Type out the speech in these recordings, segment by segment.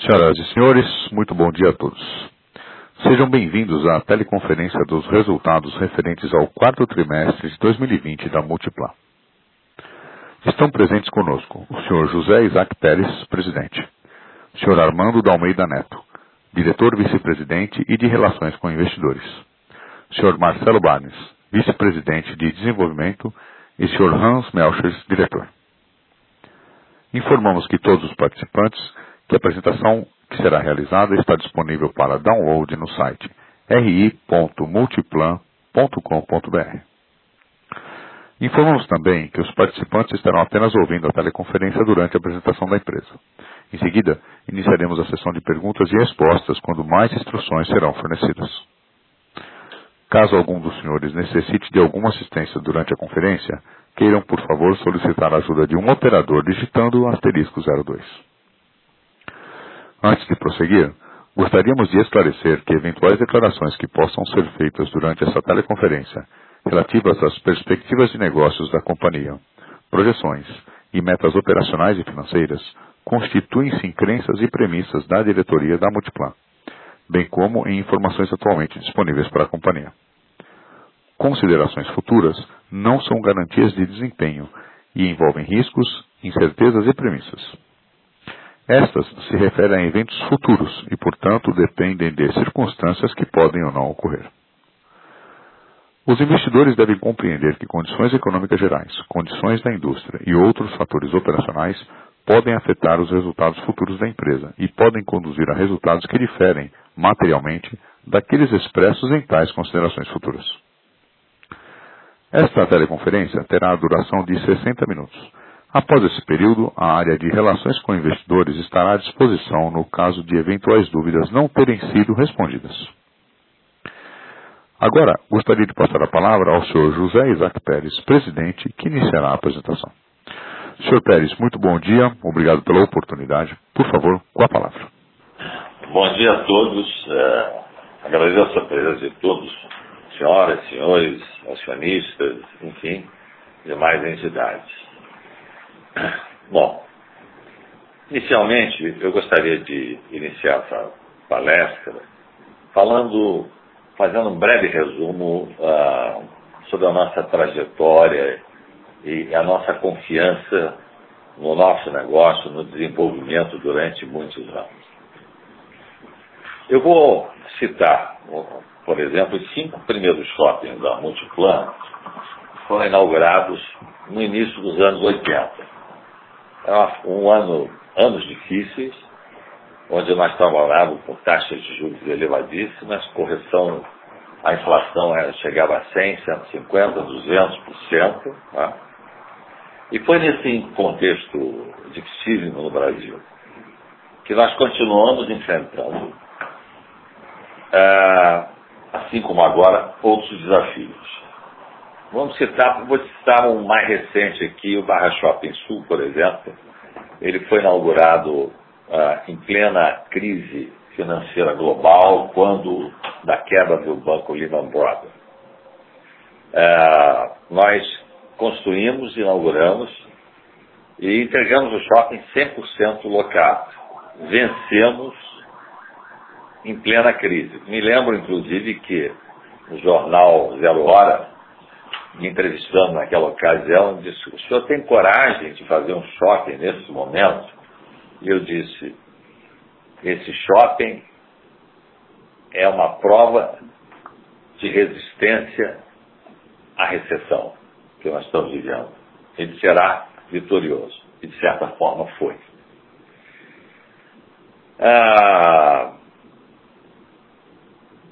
Senhoras e senhores, muito bom dia a todos. Sejam bem-vindos à teleconferência dos resultados referentes ao quarto trimestre de 2020 da Multiplan. Estão presentes conosco o Sr. José Isaac Pérez, presidente, o Sr. Armando da Almeida Neto, diretor vice-presidente e de Relações com Investidores, o Sr. Marcelo Barnes, vice-presidente de Desenvolvimento, e o Sr. Hans Melchers, diretor. Informamos que todos os participantes que a apresentação que será realizada está disponível para download no site ri.multiplan.com.br. Informamos também que os participantes estarão apenas ouvindo a teleconferência durante a apresentação da empresa. Em seguida, iniciaremos a sessão de perguntas e respostas quando mais instruções serão fornecidas. Caso algum dos senhores necessite de alguma assistência durante a conferência, queiram, por favor, solicitar a ajuda de um operador digitando asterisco 02. Antes de prosseguir, gostaríamos de esclarecer que eventuais declarações que possam ser feitas durante essa teleconferência relativas às perspectivas de negócios da companhia, projeções e metas operacionais e financeiras constituem-se em crenças e premissas da diretoria da Multiplan, bem como em informações atualmente disponíveis para a companhia. Considerações futuras não são garantias de desempenho e envolvem riscos, incertezas e premissas. Estas se referem a eventos futuros e, portanto, dependem de circunstâncias que podem ou não ocorrer. Os investidores devem compreender que condições econômicas gerais, condições da indústria e outros fatores operacionais podem afetar os resultados futuros da empresa e podem conduzir a resultados que diferem materialmente daqueles expressos em tais considerações futuras. Esta teleconferência terá a duração de 60 minutos Após esse período, a área de relações com investidores estará à disposição no caso de eventuais dúvidas não terem sido respondidas. Agora, gostaria de passar a palavra ao Sr. José Isaac Pérez, presidente, que iniciará a apresentação. Sr. Pérez, muito bom dia, obrigado pela oportunidade. Por favor, com a palavra. Bom dia a todos. É, agradeço a presença de todos, senhoras, senhores, acionistas, enfim, demais entidades. Bom, inicialmente eu gostaria de iniciar essa palestra falando, fazendo um breve resumo uh, sobre a nossa trajetória e a nossa confiança no nosso negócio, no desenvolvimento durante muitos anos. Eu vou citar, por exemplo, os cinco primeiros shoppings da Multiplan foram inaugurados no início dos anos 80 é um ano, anos difíceis, onde nós trabalhávamos com taxas de juros elevadíssimas, correção, a inflação era, chegava a 100, 150, 200%. Tá? E foi nesse contexto dificílimo no Brasil que nós continuamos enfrentando, é, assim como agora, outros desafios. Vamos citar, vou citar um mais recente aqui, o Barra Shopping Sul, por exemplo. Ele foi inaugurado ah, em plena crise financeira global, quando da quebra do banco Lehman Brothers. Ah, nós construímos, inauguramos e entregamos o shopping 100% locado. Vencemos em plena crise. Me lembro, inclusive, que no jornal Zero Hora, me entrevistando naquela ocasião, disse: O senhor tem coragem de fazer um shopping nesse momento? E eu disse: Esse shopping é uma prova de resistência à recessão que nós estamos vivendo. Ele será vitorioso. E, de certa forma, foi. Ah,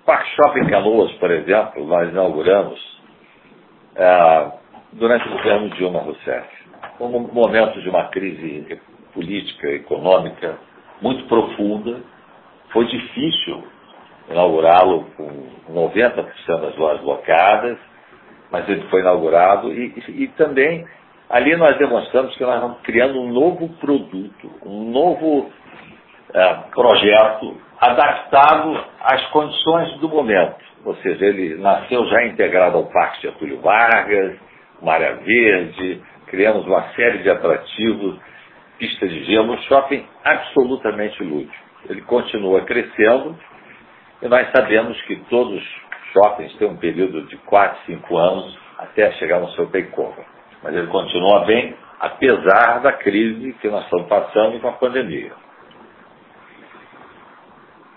Park Shopping Canoas, por exemplo, nós inauguramos é, durante o governo Dilma Rousseff. Um momento de uma crise política, econômica muito profunda. Foi difícil inaugurá-lo com 90% das lojas locadas, mas ele foi inaugurado e, e, e, também ali nós demonstramos que nós estamos criando um novo produto, um novo é, projeto adaptado às condições do momento ou seja, ele nasceu já integrado ao Parque Getúlio Vargas, uma área verde, criamos uma série de atrativos, pista de gelo, um shopping absolutamente lúdico. ele continua crescendo e nós sabemos que todos os shoppings têm um período de 4, 5 anos até chegar no seu takeover. Mas ele continua bem, apesar da crise que nós estamos passando com a pandemia.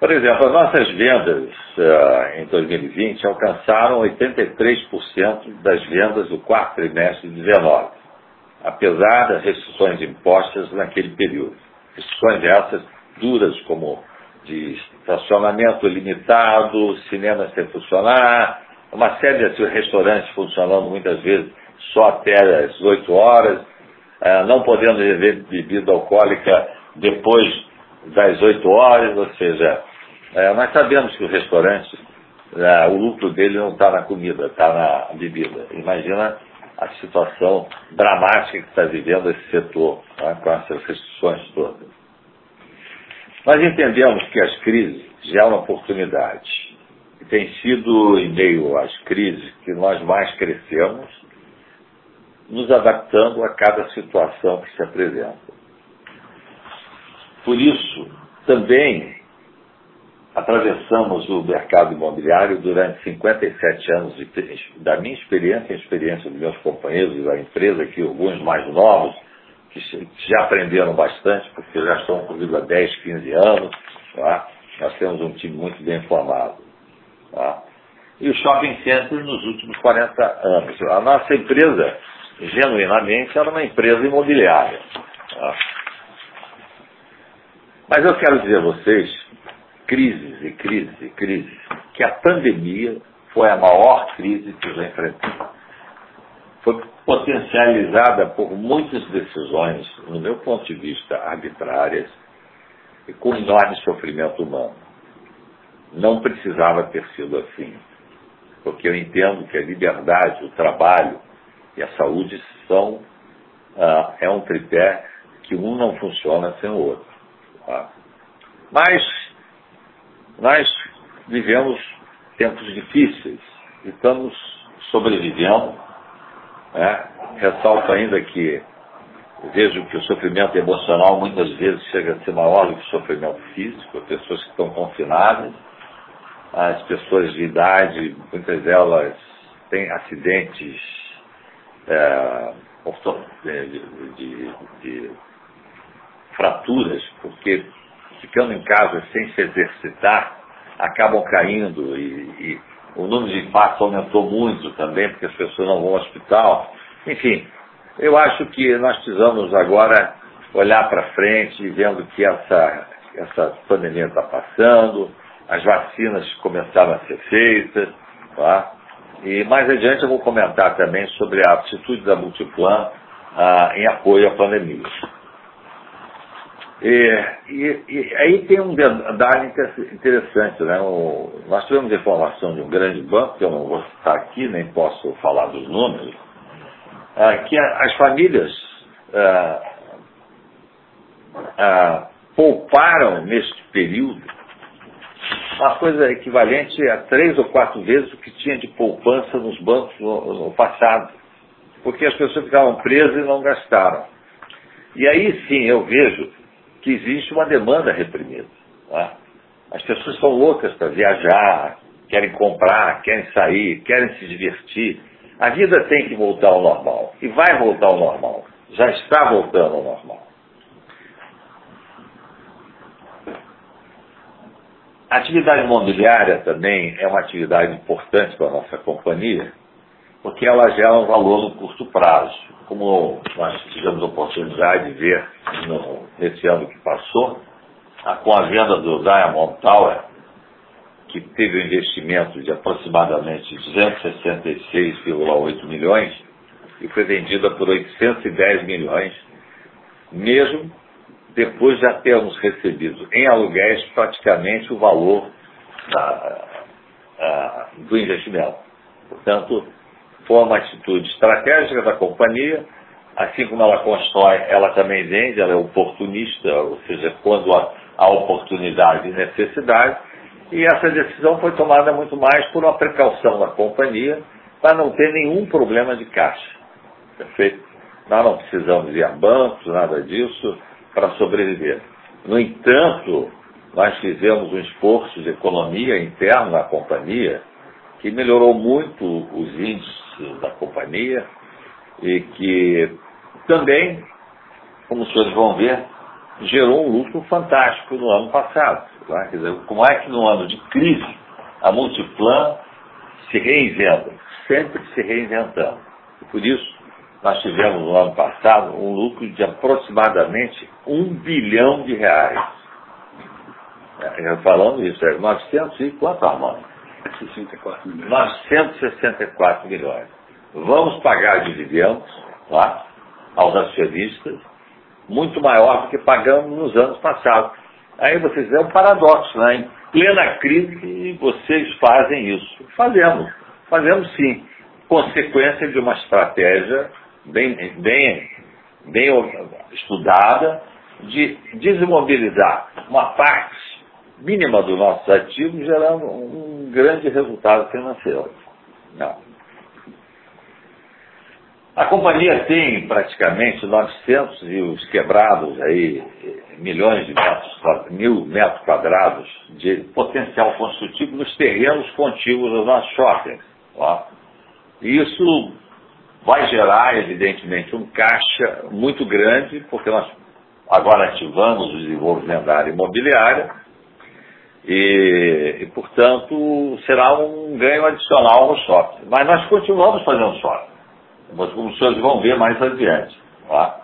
Por exemplo, as nossas vendas uh, em 2020 alcançaram 83% das vendas do quarto trimestre de 2019, apesar das restrições impostas naquele período. Restrições essas duras, como de estacionamento limitado, cinema sem funcionar, uma série de restaurantes funcionando muitas vezes só até as 8 horas, uh, não podendo beber bebida alcoólica depois das 8 horas, ou seja, é, nós sabemos que o restaurante, é, o lucro dele não está na comida, está na bebida. Imagina a situação dramática que está vivendo esse setor, tá, com essas restrições todas. Nós entendemos que as crises geram oportunidade. E tem sido em meio às crises que nós mais crescemos, nos adaptando a cada situação que se apresenta. Por isso, também atravessamos o mercado imobiliário durante 57 anos de, da minha experiência e experiência dos meus companheiros da empresa, que alguns mais novos, que já aprenderam bastante, porque já estão comigo há 10, 15 anos. Tá? Nós temos um time muito bem formado. Tá? E o shopping center nos últimos 40 anos. A nossa empresa, genuinamente, era uma empresa imobiliária. Tá? Mas eu quero dizer a vocês crises e crises e crises, que a pandemia foi a maior crise que já enfrentamos. Foi potencializada por muitas decisões, no meu ponto de vista, arbitrárias e com enorme sofrimento humano. Não precisava ter sido assim, porque eu entendo que a liberdade, o trabalho e a saúde são ah, é um tripé que um não funciona sem o outro. Tá? Mas nós vivemos tempos difíceis e estamos sobrevivendo. Né? Ressalto ainda que vejo que o sofrimento emocional muitas vezes chega a ser maior do que o sofrimento físico, as pessoas que estão confinadas, as pessoas de idade, muitas delas têm acidentes é, de, de, de fraturas, porque ficando em casa sem se exercitar, acabam caindo e, e o número de infartos aumentou muito também, porque as pessoas não vão ao hospital. Enfim, eu acho que nós precisamos agora olhar para frente, vendo que essa, essa pandemia está passando, as vacinas começaram a ser feitas, tá? e mais adiante eu vou comentar também sobre a atitude da Multiplan ah, em apoio à pandemia. E, e, e, aí tem um detalhe interessante, né? O, nós tivemos informação de um grande banco, que eu não vou citar aqui, nem posso falar dos números, ah, que a, as famílias ah, pouparam neste período uma coisa equivalente a três ou quatro vezes o que tinha de poupança nos bancos no, no passado, porque as pessoas ficavam presas e não gastaram. E aí sim eu vejo que existe uma demanda reprimida. Tá? As pessoas são loucas para viajar, querem comprar, querem sair, querem se divertir. A vida tem que voltar ao normal. E vai voltar ao normal. Já está voltando ao normal. A atividade imobiliária também é uma atividade importante para a nossa companhia, porque ela gera um valor no curto prazo. Como nós tivemos a oportunidade de ver no, nesse ano que passou, a, com a venda do Diamond Tower, que teve um investimento de aproximadamente 266,8 milhões e foi vendida por 810 milhões, mesmo depois de já termos recebido em aluguéis praticamente o valor da, a, do investimento. Portanto, foi uma atitude estratégica da companhia, assim como ela constrói, ela também vende, ela é oportunista, ou seja, quando há, há oportunidade e necessidade, e essa decisão foi tomada muito mais por uma precaução da companhia para não ter nenhum problema de caixa. Perfeito? Nós não precisamos ir a bancos, nada disso, para sobreviver. No entanto, nós fizemos um esforço de economia interna na companhia que melhorou muito os índices da companhia e que também, como os senhores vão ver, gerou um lucro fantástico no ano passado. Tá? Quer dizer, como é que no ano de crise a Multiplan se reinventa, sempre se reinventando. E por isso, nós tivemos no ano passado um lucro de aproximadamente um bilhão de reais. É, falando isso, é 900 e quanto, Armando? 64 milhões. 964 milhões. Vamos pagar dividendos lá, aos acionistas, muito maior do que pagamos nos anos passados. Aí vocês é um paradoxo, né? Em plena crise vocês fazem isso. Fazemos, fazemos sim. Consequência de uma estratégia bem, bem, bem estudada de desmobilizar uma parte mínima dos nossos ativos, gerando um grande resultado financeiro. Não. A companhia tem praticamente 900 e os quebrados aí, milhões de metros, mil metros quadrados de potencial construtivo nos terrenos contíguos dos nossos shoppings. Ó. Isso vai gerar, evidentemente, um caixa muito grande, porque nós agora ativamos o desenvolvimento da área imobiliária e, e portanto, será um ganho adicional no shopping. Mas nós continuamos fazendo shopping mas como os senhores vão ver mais adiante. Tá?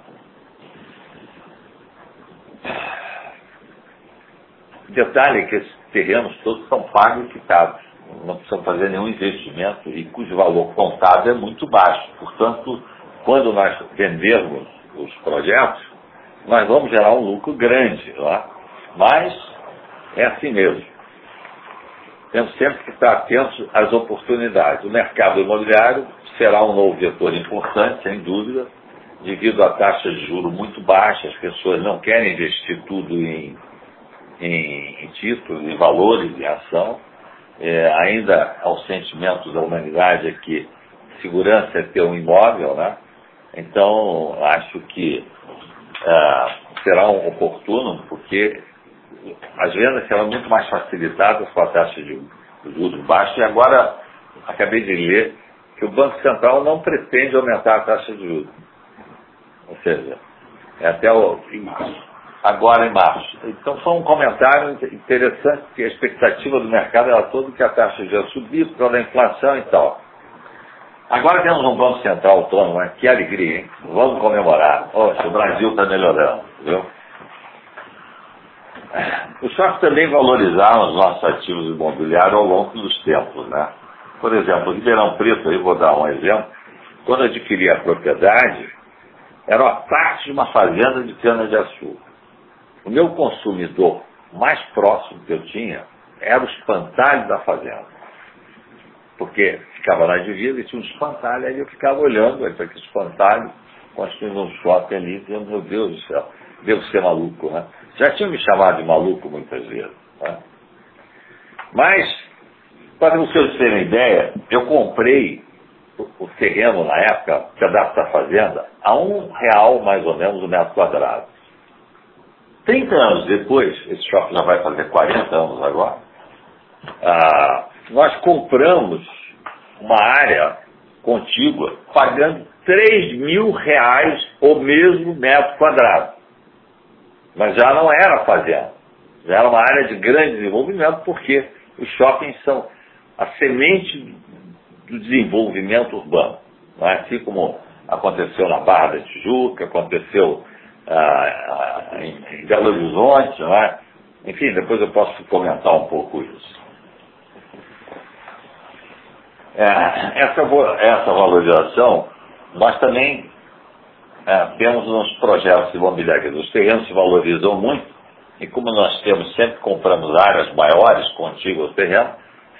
Detalhe é que esses terrenos todos são pagos e quitados. Não precisam fazer nenhum investimento e cujo valor contado é muito baixo. Portanto, quando nós vendermos os projetos, nós vamos gerar um lucro grande. Tá? Mas é assim mesmo. Temos sempre que estar atentos às oportunidades. O mercado imobiliário será um novo vetor importante, sem dúvida, devido à taxa de juro muito baixa, as pessoas não querem investir tudo em, em, em títulos, em valores, em ação. É, ainda ao sentimento da humanidade é que segurança é ter um imóvel, né? Então, acho que é, será um oportuno, porque as vendas serão muito mais facilitadas com a taxa de juros baixa. E agora, acabei de ler que o Banco Central não pretende aumentar a taxa de juros. Ou seja, é até o, em março. agora em março. Então foi um comentário interessante, porque a expectativa do mercado era toda que a taxa subir por causa da inflação e tal. Agora temos um Banco Central autônomo, né? que alegria, hein? Vamos comemorar. O Brasil está melhorando, viu? Os shoppings também valorizaram os nossos ativos imobiliários ao longo dos tempos, né? Por exemplo, Ribeirão Preto, aí vou dar um exemplo, quando adquiri a propriedade, era uma parte de uma fazenda de cana-de-açúcar. O meu consumidor mais próximo que eu tinha era o espantalho da fazenda. Porque ficava na divisa e tinha um espantalho, aí eu ficava olhando para aquele espantalho, construindo um shopping ali, dizendo, meu Deus do céu, devo ser maluco, né? Já tinham me chamado de maluco muitas vezes. Né? Mas para vocês terem ideia, eu comprei o, terreno na época, o pedaço da fazenda, a um real mais ou menos o metro quadrado. 30 anos depois, esse shopping já vai fazer 40 anos agora, ah, nós compramos uma área contígua pagando 3 mil reais o mesmo metro quadrado. Mas já não era fazenda. Já era uma área de grande desenvolvimento, porque os shoppings são a semente do desenvolvimento urbano. É? Assim como aconteceu na Barra da Tijuca, aconteceu ah, ah, em Belo Horizonte, é? enfim, depois eu posso comentar um pouco isso. É, essa, essa valorização, nós também é, temos nos projetos imobiliários, os terrenos se valorizam muito, e como nós temos, sempre compramos áreas maiores, contíguas ao terreno,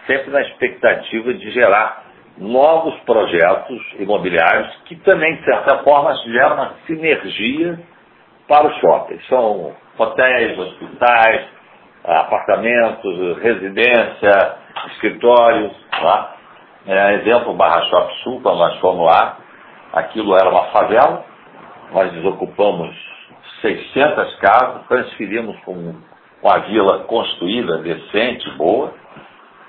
sempre na expectativa de gerar novos projetos imobiliários que também, de certa forma, geram uma sinergia para os shoppings. São hotéis, hospitais, apartamentos, residência, escritórios. Tá? É, exemplo, Barra Shop Sul, quando nós fomos lá, aquilo era uma favela, nós desocupamos 600 casas, transferimos com uma vila construída, decente, boa,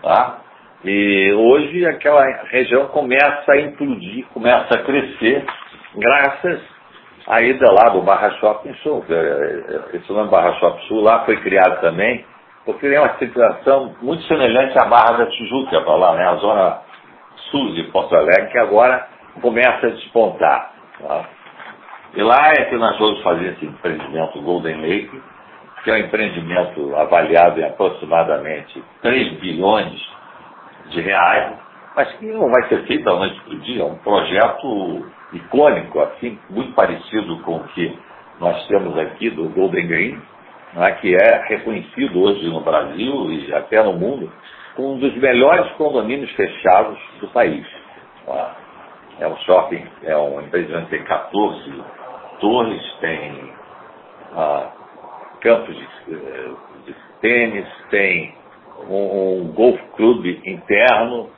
tá? E hoje aquela região começa a implodir, começa a crescer, graças à ida lá do Barra Shopping Sul. Esse nome Barra Shopping Sul lá foi criado também, porque é uma situação muito semelhante à Barra da Tijuca, para lá, né? a zona sul de Porto Alegre, que agora começa a despontar. Tá? E lá é que nós vamos fazer esse empreendimento Golden Lake, que é um empreendimento avaliado em aproximadamente 3 bilhões de reais, mas que não vai ser feito da noite para o dia. É um projeto icônico, assim, muito parecido com o que nós temos aqui do Golden Green, né, que é reconhecido hoje no Brasil e até no mundo como um dos melhores condomínios fechados do país. É um shopping, é um empreendimento que tem 14 torres, tem ah, campos de, eh, de tênis, tem um, um golf clube interno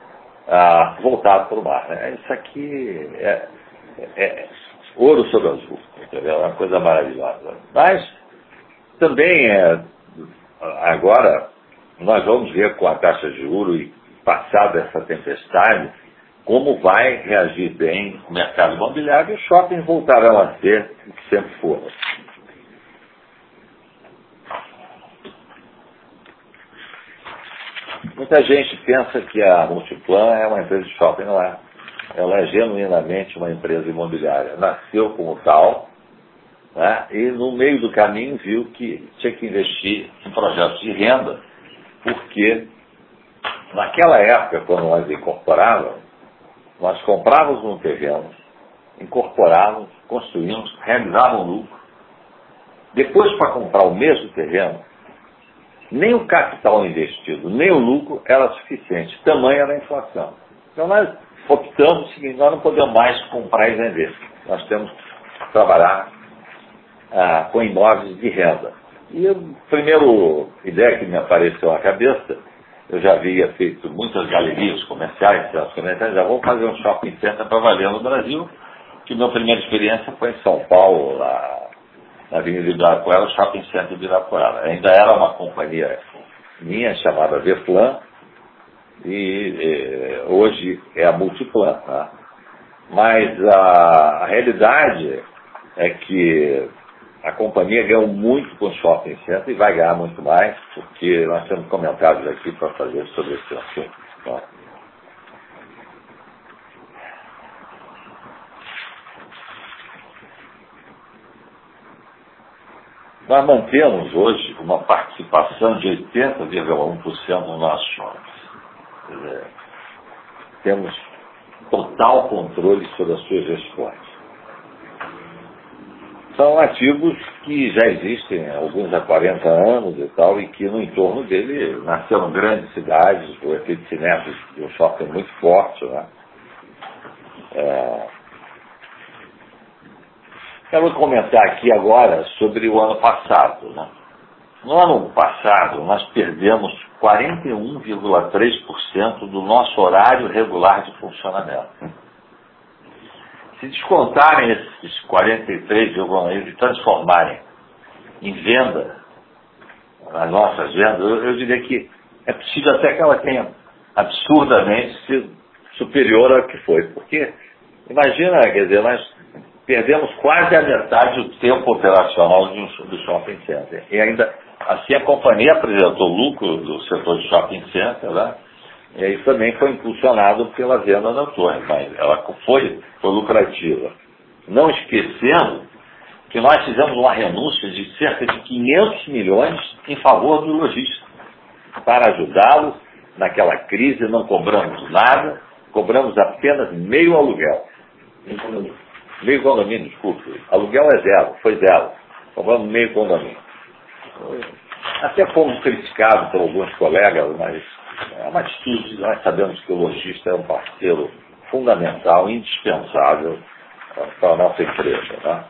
ah, voltado para o mar. Né? Isso aqui é, é, é, ouro sobre azul, entendeu? É uma coisa maravilhosa. Mas também é, agora nós vamos ver com a taxa de juros e passada essa tempestade como vai reagir bem o mercado imobiliário e os shoppings voltarão a ser o que sempre foram. Muita gente pensa que a Multiplan é uma empresa de shopping, não é. Ela é genuinamente uma empresa imobiliária. Nasceu como tal, né, e no meio do caminho viu que tinha que investir em projetos de renda, porque naquela época, quando nós incorporávamos, nós comprávamos um terreno, incorporávamos, construímos, realizávamos lucro. Depois, para comprar o mesmo terreno, nem o capital investido, nem o lucro era suficiente, tamanho era a inflação. Então nós optamos o seguinte, nós não podemos mais comprar e vender. Nós temos que trabalhar ah, com imóveis de renda. E a primeira ideia que me apareceu na cabeça, eu já havia feito muitas galerias comerciais, centros comerciais, já vou fazer um shopping center para valer no Brasil, que minha primeira experiência foi em São Paulo, lá na Avenida Ibirapuera, o Shopping Center de Ibirapuera. Ainda era uma companhia minha chamada Veflan, e, e hoje é a Multiplan. Tá? Mas a, a, realidade é que a companhia ganhou muito com o shopping center e vai ganhar muito mais, porque nós temos comentários aqui para fazer sobre esse assunto. Tá? Nós mantemos hoje uma participação de 80,1% no nosso shopping. temos total controle sobre as suas gestões. São ativos que já existem, alguns há 40 anos e tal, e que no entorno dele nasceram grandes cidades, o efeito cinético de um shopping muito forte. Né? É, Quero comentar aqui agora sobre o ano passado. Né? No ano passado, nós perdemos 41,3% do nosso horário regular de funcionamento. Se descontarem esses 43,1% e transformarem em venda, as nossas vendas, eu, eu diria que é possível até que ela tenha absurdamente sido superior ao que foi. Porque, imagina, quer dizer, nós perdemos quase a metade do tempo operacional do shopping center. E ainda assim a companhia apresentou lucro do setor de shopping center, né? E isso também foi impulsionado pela venda da torre, mas ela foi, foi lucrativa. Não esquecendo que nós fizemos uma renúncia de cerca de 500 milhões em favor do lojista, para ajudá-los naquela crise, não cobramos nada, cobramos apenas meio aluguel. Meio condomínio, desculpe. Aluguel é zero, foi zero. Compramos meio condomínio. Até fomos criticados por alguns colegas, mas é uma atitude, nós sabemos que o lojista é um parceiro fundamental, indispensável para a nossa empresa. Né?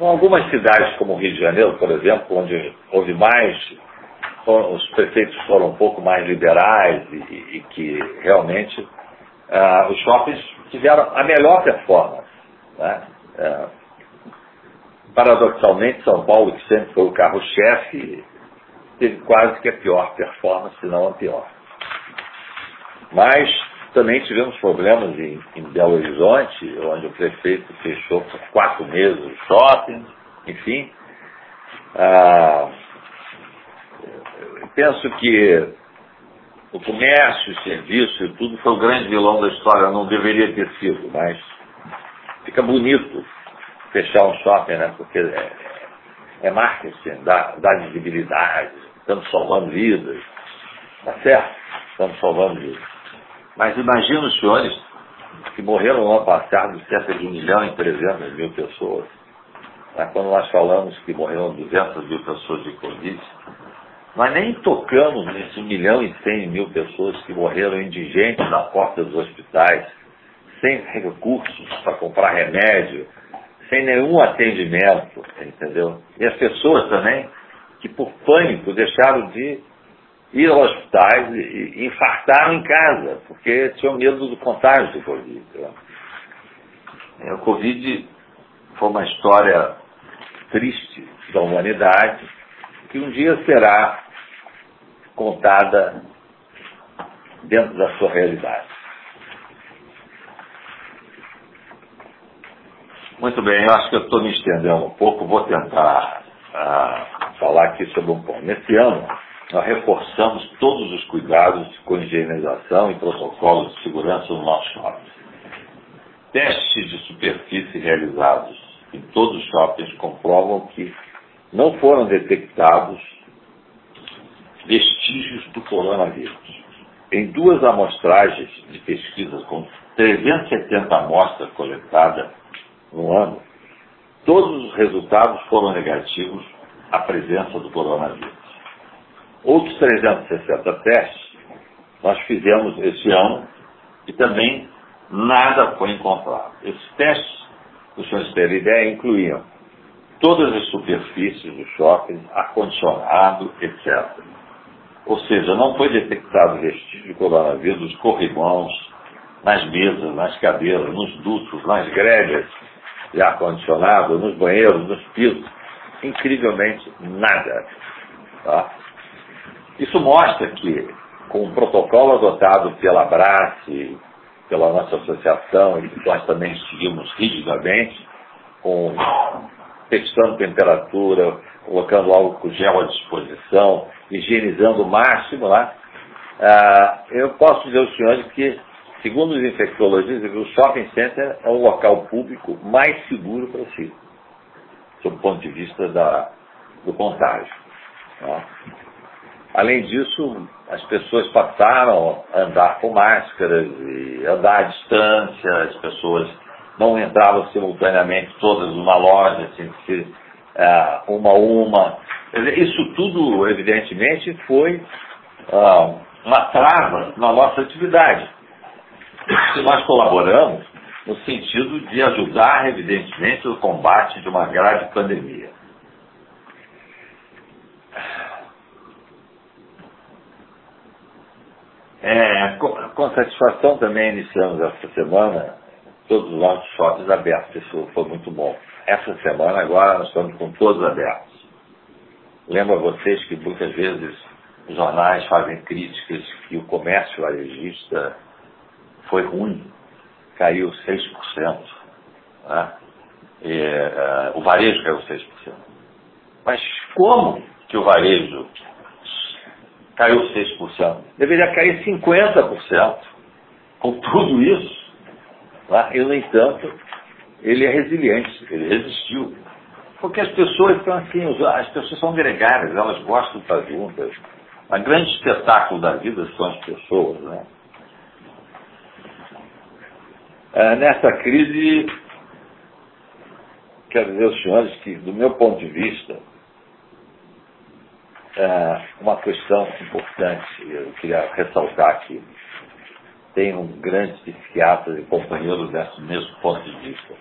Em algumas cidades como o Rio de Janeiro, por exemplo, onde houve mais os prefeitos foram um pouco mais liberais e, e que realmente uh, os shoppings tiveram a melhor performance. Né? Uh, paradoxalmente, São Paulo, que sempre foi o carro-chefe, teve quase que a pior performance, se não a pior. Mas também tivemos problemas em, em Belo Horizonte, onde o prefeito fechou por quatro meses o shopping, enfim. Ah, penso que o comércio, o serviço e tudo foi o grande vilão da história, não deveria ter sido, mas fica bonito fechar um shopping, né? Porque é, é marketing, dá, dá visibilidade, estamos salvando vidas, tá certo? Estamos salvando vidas. Mas imagina os senhores que morreram no ano passado cerca de 1 milhão e 300 mil pessoas. Né? Quando nós falamos que morreram 200 mil pessoas de Covid, nós nem tocamos nesse 1 milhão e 100 mil pessoas que morreram indigentes na porta dos hospitais, sem recursos para comprar remédio, sem nenhum atendimento, entendeu? E as pessoas também que por pânico deixaram de ir aos hospitais e, infartaram em casa, porque tinham medo do contágio do Covid. É, o Covid foi uma história triste da humanidade que um dia será contada dentro da sua realidade. Muito bem, eu acho que eu estou me estendendo um pouco, vou tentar uh, falar aqui sobre um ponto. Nesse ano, nós reforçamos todos os cuidados com higienização e protocolos de segurança no nosso shopping. Testes de superfície realizados em todos os shoppings comprovam que não foram detectados vestígios do coronavírus. Em duas amostragens de pesquisa com 370 amostras coletadas no ano, todos os resultados foram negativos à presença do coronavírus. Outros 360 testes nós fizemos esse ano e também nada foi encontrado. Esses testes, para os senhores terem ideia, incluíam todas as superfícies do shopping, ar-condicionado, etc. Ou seja, não foi detectado vestígio de coronavírus nos corrimãos, nas mesas, nas cadeiras, nos dutos, nas grelhas, de ar-condicionado, nos banheiros, nos pisos. Incrivelmente nada. Tá? Isso mostra que, com o protocolo adotado pela Brace, pela nossa associação, e que nós também seguimos rigidamente, com testando temperatura, colocando álcool gel à disposição, higienizando o máximo lá, ah, eu posso dizer aos senhores que Segundo os infectologistas, o shopping center é o local público mais seguro para si, sob o ponto de vista da, do contágio. Né? Além disso, as pessoas passaram a andar com máscaras e andar à distância, as pessoas não entravam simultaneamente todas numa loja, uh, uma a uma. Isso tudo, evidentemente, foi uh, uma trava na nossa atividade que nós colaboramos no sentido de ajudar, evidentemente, o combate de uma grave pandemia. É, com, com, satisfação também iniciamos essa semana todos os nossos shoppings abertos. Isso foi muito bom. Essa semana agora nós estamos com todos abertos. Lembro a vocês que muitas vezes os jornais fazem críticas que o comércio varejista foi ruim, caiu 6%. Né? E, uh, o varejo caiu 6%. Mas como que o varejo caiu 6%? Deveria cair 50%. Com tudo isso, né? e no entanto, ele é resiliente, ele resistiu. Porque as pessoas estão assim, as pessoas são gregárias, elas gostam de estar juntas. O grande espetáculo da vida são as pessoas, né? É, nessa crise, quero dizer aos senhores que, do meu ponto de vista, é, uma questão importante, eu queria ressaltar aqui. Tenho um grande psiquiatra e companheiro desse mesmo ponto de vista.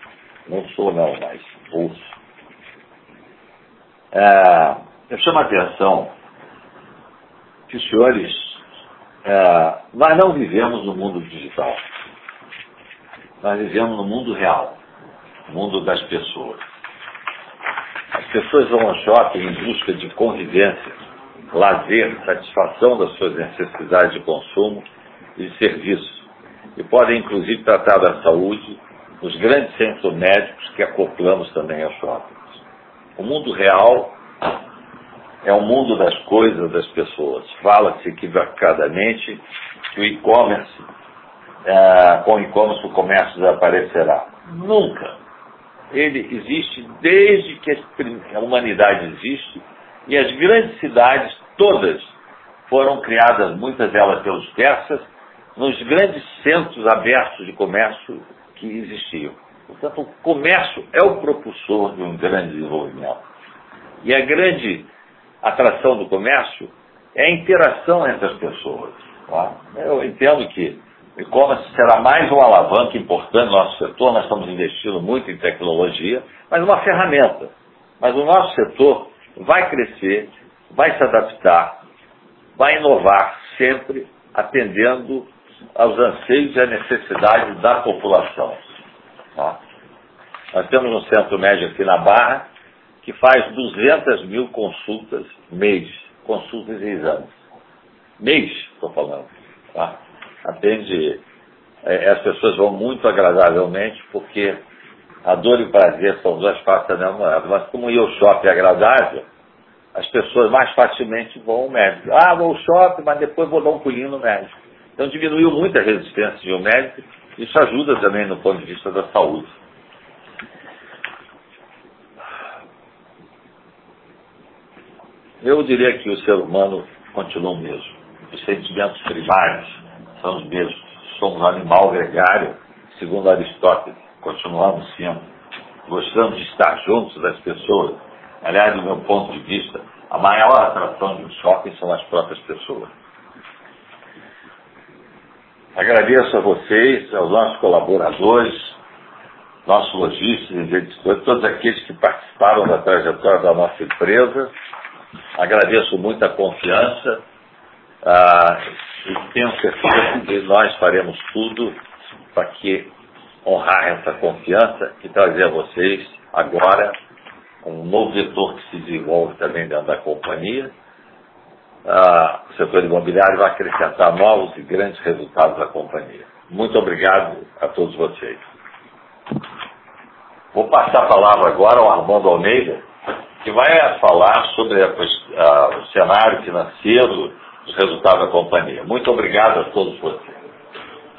Não sou não, mas ouço. É, eu chamo a atenção que os senhores, é, nós não vivemos no mundo digital. Nós vivemos no mundo real, mundo das pessoas. pessoas vão ao shopping em busca de convivência, lazer, satisfação das suas necessidades de consumo e de serviço. E podem, inclusive, tratar da saúde nos grandes centros médicos que acoplamos também aos shoppings. O mundo real é o mundo das coisas das pessoas. Fala-se equivocadamente que o e-commerce, é, com o e-commerce o comércio desaparecerá. Nunca. Ele existe desde que a humanidade existe e as grandes cidades todas foram criadas, muitas delas pelos persas, nos grandes centros abertos de comércio que existiam. Portanto, o comércio é o propulsor de um grande desenvolvimento. E a grande atração do comércio é a interação entre as pessoas. Tá? Eu entendo que e-commerce será mais uma alavanca importante no nosso setor, nós estamos investindo muito em tecnologia, mas uma ferramenta. Mas o nosso setor vai crescer, vai se adaptar, vai inovar sempre atendendo aos anseios e às necessidades da população. Tá? Nós temos um centro médio aqui na Barra que faz 200 mil consultas mês, consultas e exames. Mês, estou falando. Tá? Atende, é, as pessoas vão muito agradavelmente porque a dor e o prazer são duas partes da moeda. Mas como ir ao shopping é agradável, as pessoas mais facilmente vão ao médico. Ah, vou ao shopping, mas depois vou dar um pulinho no médico. Então diminuiu muito a resistência de um médico. Isso ajuda também no ponto de vista da saúde. Eu diria que o ser humano continua o mesmo. Os sentimentos primários são os mesmos. Somos um animal gregário, segundo Aristóteles. Continuamos sendo. Gostamos de estar juntos das pessoas. Aliás, do meu ponto de vista, a maior atração de um shopping são as próprias pessoas. Agradeço a vocês, aos nossos colaboradores, nossos lojistas editores, todos aqueles que participaram da trajetória da nossa empresa. Agradeço muito a confiança ah, e tenho certeza que nós faremos tudo para que honrar essa confiança e trazer a vocês agora um novo vetor que se desenvolve também dentro da companhia ah, o setor imobiliário vai acrescentar novos e grandes resultados à companhia. Muito obrigado a todos vocês. Vou passar a palavra agora ao Armando Almeida, que vai falar sobre a, a, o cenário financeiro, os resultados da companhia. Muito obrigado a todos vocês.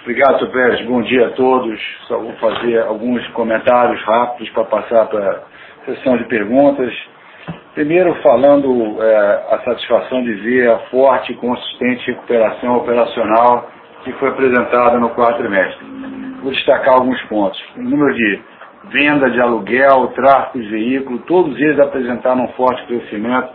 Obrigado, Sr. Pérez. Bom dia a todos. Só vou fazer alguns comentários rápidos para passar para a sessão de perguntas. Primeiro, falando é, a satisfação de ver a forte e consistente recuperação operacional que foi apresentada no quarto trimestre. Vou destacar alguns pontos. O número de venda de aluguel, tráfego de veículo, todos eles apresentaram um forte crescimento,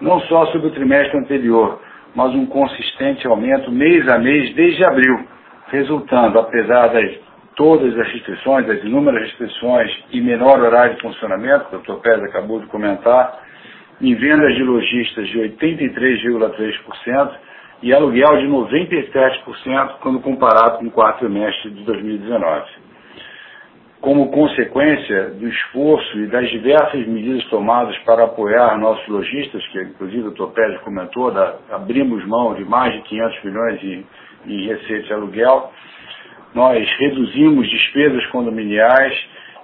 não só sobre o trimestre anterior, mas um consistente aumento mês a mês desde abril, resultando, apesar das todas as restrições, das inúmeras restrições e menor horário de funcionamento, que o Dr. Pérez acabou de comentar, em vendas de lojistas de 83,3% e aluguel de 97% quando comparado com o quarto trimestre de 2019. Como consequência do esforço e das diversas medidas tomadas para apoiar nossos lojistas, que inclusive o Topédio comentou, da, abrimos mão de mais de 500 milhões em, em receita de aluguel, nós reduzimos despesas condominiais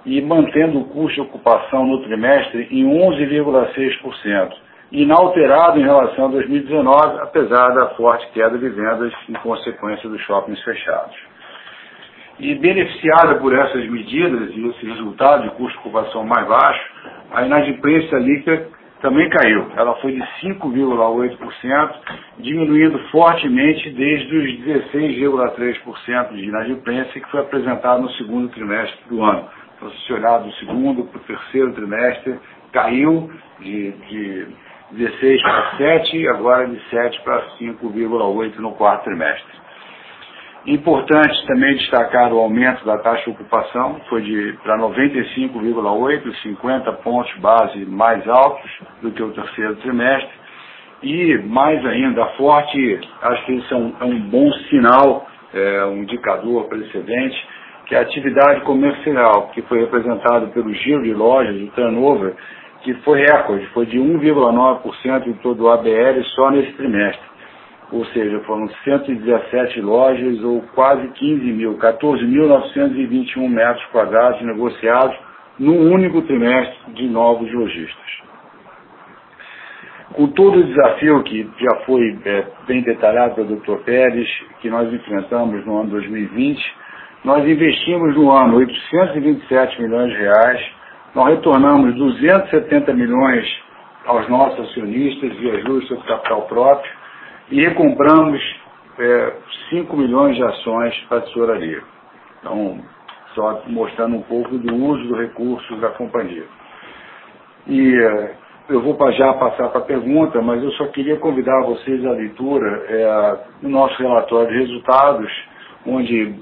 e mantendo o custo de ocupação no trimestre em 11,6%, inalterado em relação a 2019, apesar da forte queda de vendas em consequência dos shoppings fechados. E beneficiada por essas medidas e esse resultado de custo de ocupação mais baixo, a inadimplência líquida também caiu. Ela foi de 5,8%, diminuindo fortemente desde os 16,3% de inadimplência que foi apresentado no segundo trimestre do ano se olhar do segundo para o terceiro trimestre, caiu de, de 16 para 7, agora de 7 para 5,8 no quarto trimestre. Importante também destacar o aumento da taxa de ocupação, foi de para 95,8, 50 pontos base mais altos do que o terceiro trimestre. E mais ainda, forte, acho que isso é um, é um bom sinal, é, um indicador precedente, que é a atividade comercial, que foi representado pelo giro de lojas, o turnover, que foi recorde, foi de 1,9% em todo o ABL só nesse trimestre. Ou seja, foram 117 lojas ou quase 15 mil, 14.921 metros quadrados negociados num único trimestre de novos lojistas. Com todo o desafio que já foi é, bem detalhado pelo Dr. Pérez, que nós enfrentamos no ano 2020, nós investimos no ano 827 milhões de reais, nós retornamos 270 milhões aos nossos acionistas via juros sobre capital próprio e recompramos é, 5 milhões de ações para a tesouraria. Então, só mostrando um pouco do uso do recurso da companhia. E é, eu vou já passar para a pergunta, mas eu só queria convidar vocês à leitura é, do nosso relatório de resultados, onde,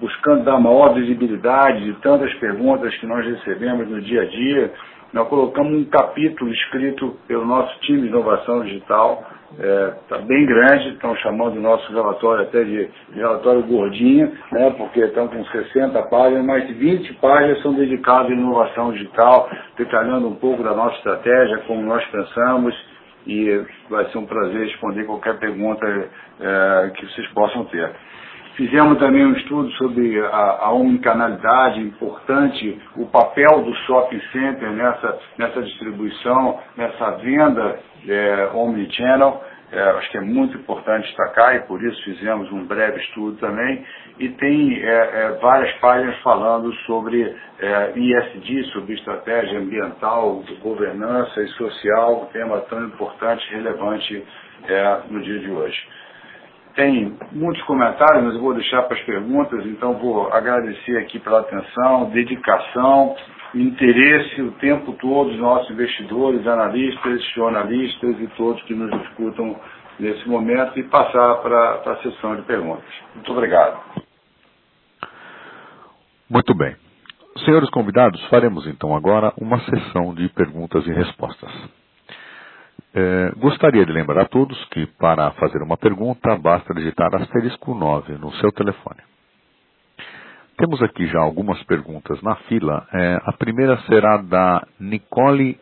buscando dar maior visibilidade de tantas perguntas que nós recebemos no dia a dia, nós colocamos um capítulo escrito pelo nosso time de inovação digital, está é, tá bem grande, estão chamando o nosso relatório até de, de relatório gordinho, né, porque estão com 60 páginas, mas 20 páginas são dedicadas à inovação digital, detalhando um pouco da nossa estratégia, como nós pensamos, e vai ser um prazer responder qualquer pergunta é, que vocês possam ter. Fizemos também um estudo sobre a, a omnicanalidade, importante, o papel do shopping center nessa, nessa distribuição, nessa venda é, omnichannel. É, acho que é muito importante destacar e por isso fizemos um breve estudo também. E tem é, é, várias páginas falando sobre é, ISD, sobre estratégia ambiental, governança e social, tema tão importante e relevante é, no dia de hoje tem muitos comentários, mas eu vou deixar para as perguntas, então vou agradecer aqui pela atenção, dedicação, interesse o tempo todo dos nossos investidores, analistas, jornalistas e todos que nos escutam nesse momento e passar para, para a sessão de perguntas. Muito obrigado. Muito bem. Senhores convidados, faremos então agora uma sessão de perguntas e respostas. É, gostaria de lembrar a todos que para fazer uma pergunta basta digitar asterisco 9 no seu telefone. Temos aqui já algumas perguntas na fila. É, a primeira será da Nicole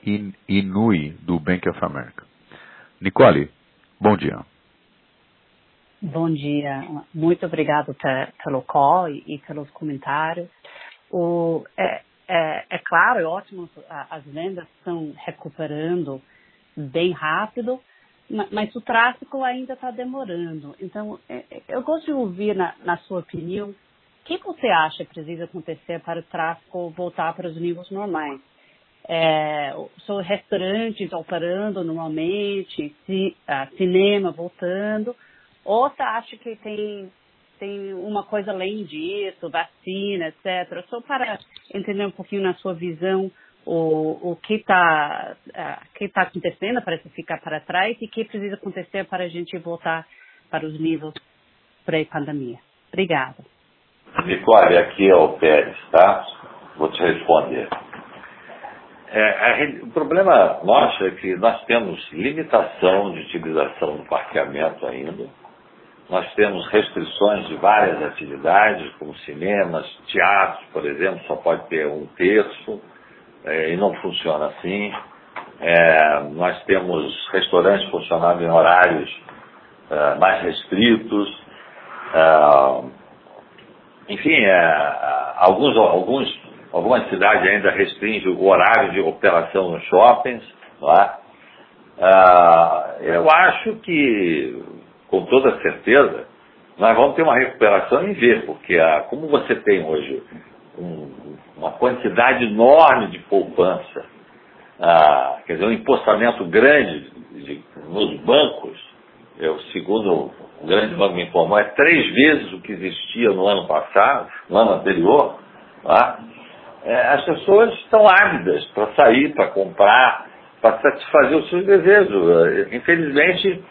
Inui, do Bank of America. Nicole, bom dia. Bom dia. Muito obrigado pelo call e, pelos comentários. O, é, é, é, claro, é ótimo, as vendas estão recuperando bem rápido, mas o tráfego ainda está demorando. Então, é, é, eu gosto de ouvir, na, na sua opinião, o que você acha que precisa acontecer para o tráfego voltar para os níveis normais? É, são restaurantes operando normalmente, ci, uh, cinema voltando, ou você acha que tem, tem uma coisa além disso, vacina, etc. Só para entender um pouquinho na sua visão o, o que está que tá acontecendo para ficar para trás e o que precisa acontecer para a gente voltar para os níveis pré-pandemia. Obrigada. Nicole, aqui é o Pérez, tá? Vou te responder. É, a, o problema nosso é que nós temos limitação de utilização do parqueamento ainda. Nós temos restrições de várias atividades, como cinemas, teatros, por exemplo, só pode ter um terço é, e não funciona assim. É, nós temos restaurantes funcionando em horários é, mais restritos. É, enfim, é, alguns, alguns, algumas cidades ainda restringem o horário de operação nos shoppings. É? eu acho que, com toda certeza, nós vamos ter uma recuperação em ver, porque a, como você tem hoje um, uma quantidade enorme de poupança, ah, quer dizer, um empostamento grande de, nos bancos, eu, segundo o grande banco me informou, é três vezes o que existia no ano passado, no ano anterior. Tá? É, as pessoas estão ávidas para sair, para comprar, para satisfazer os seus desejos. Infelizmente,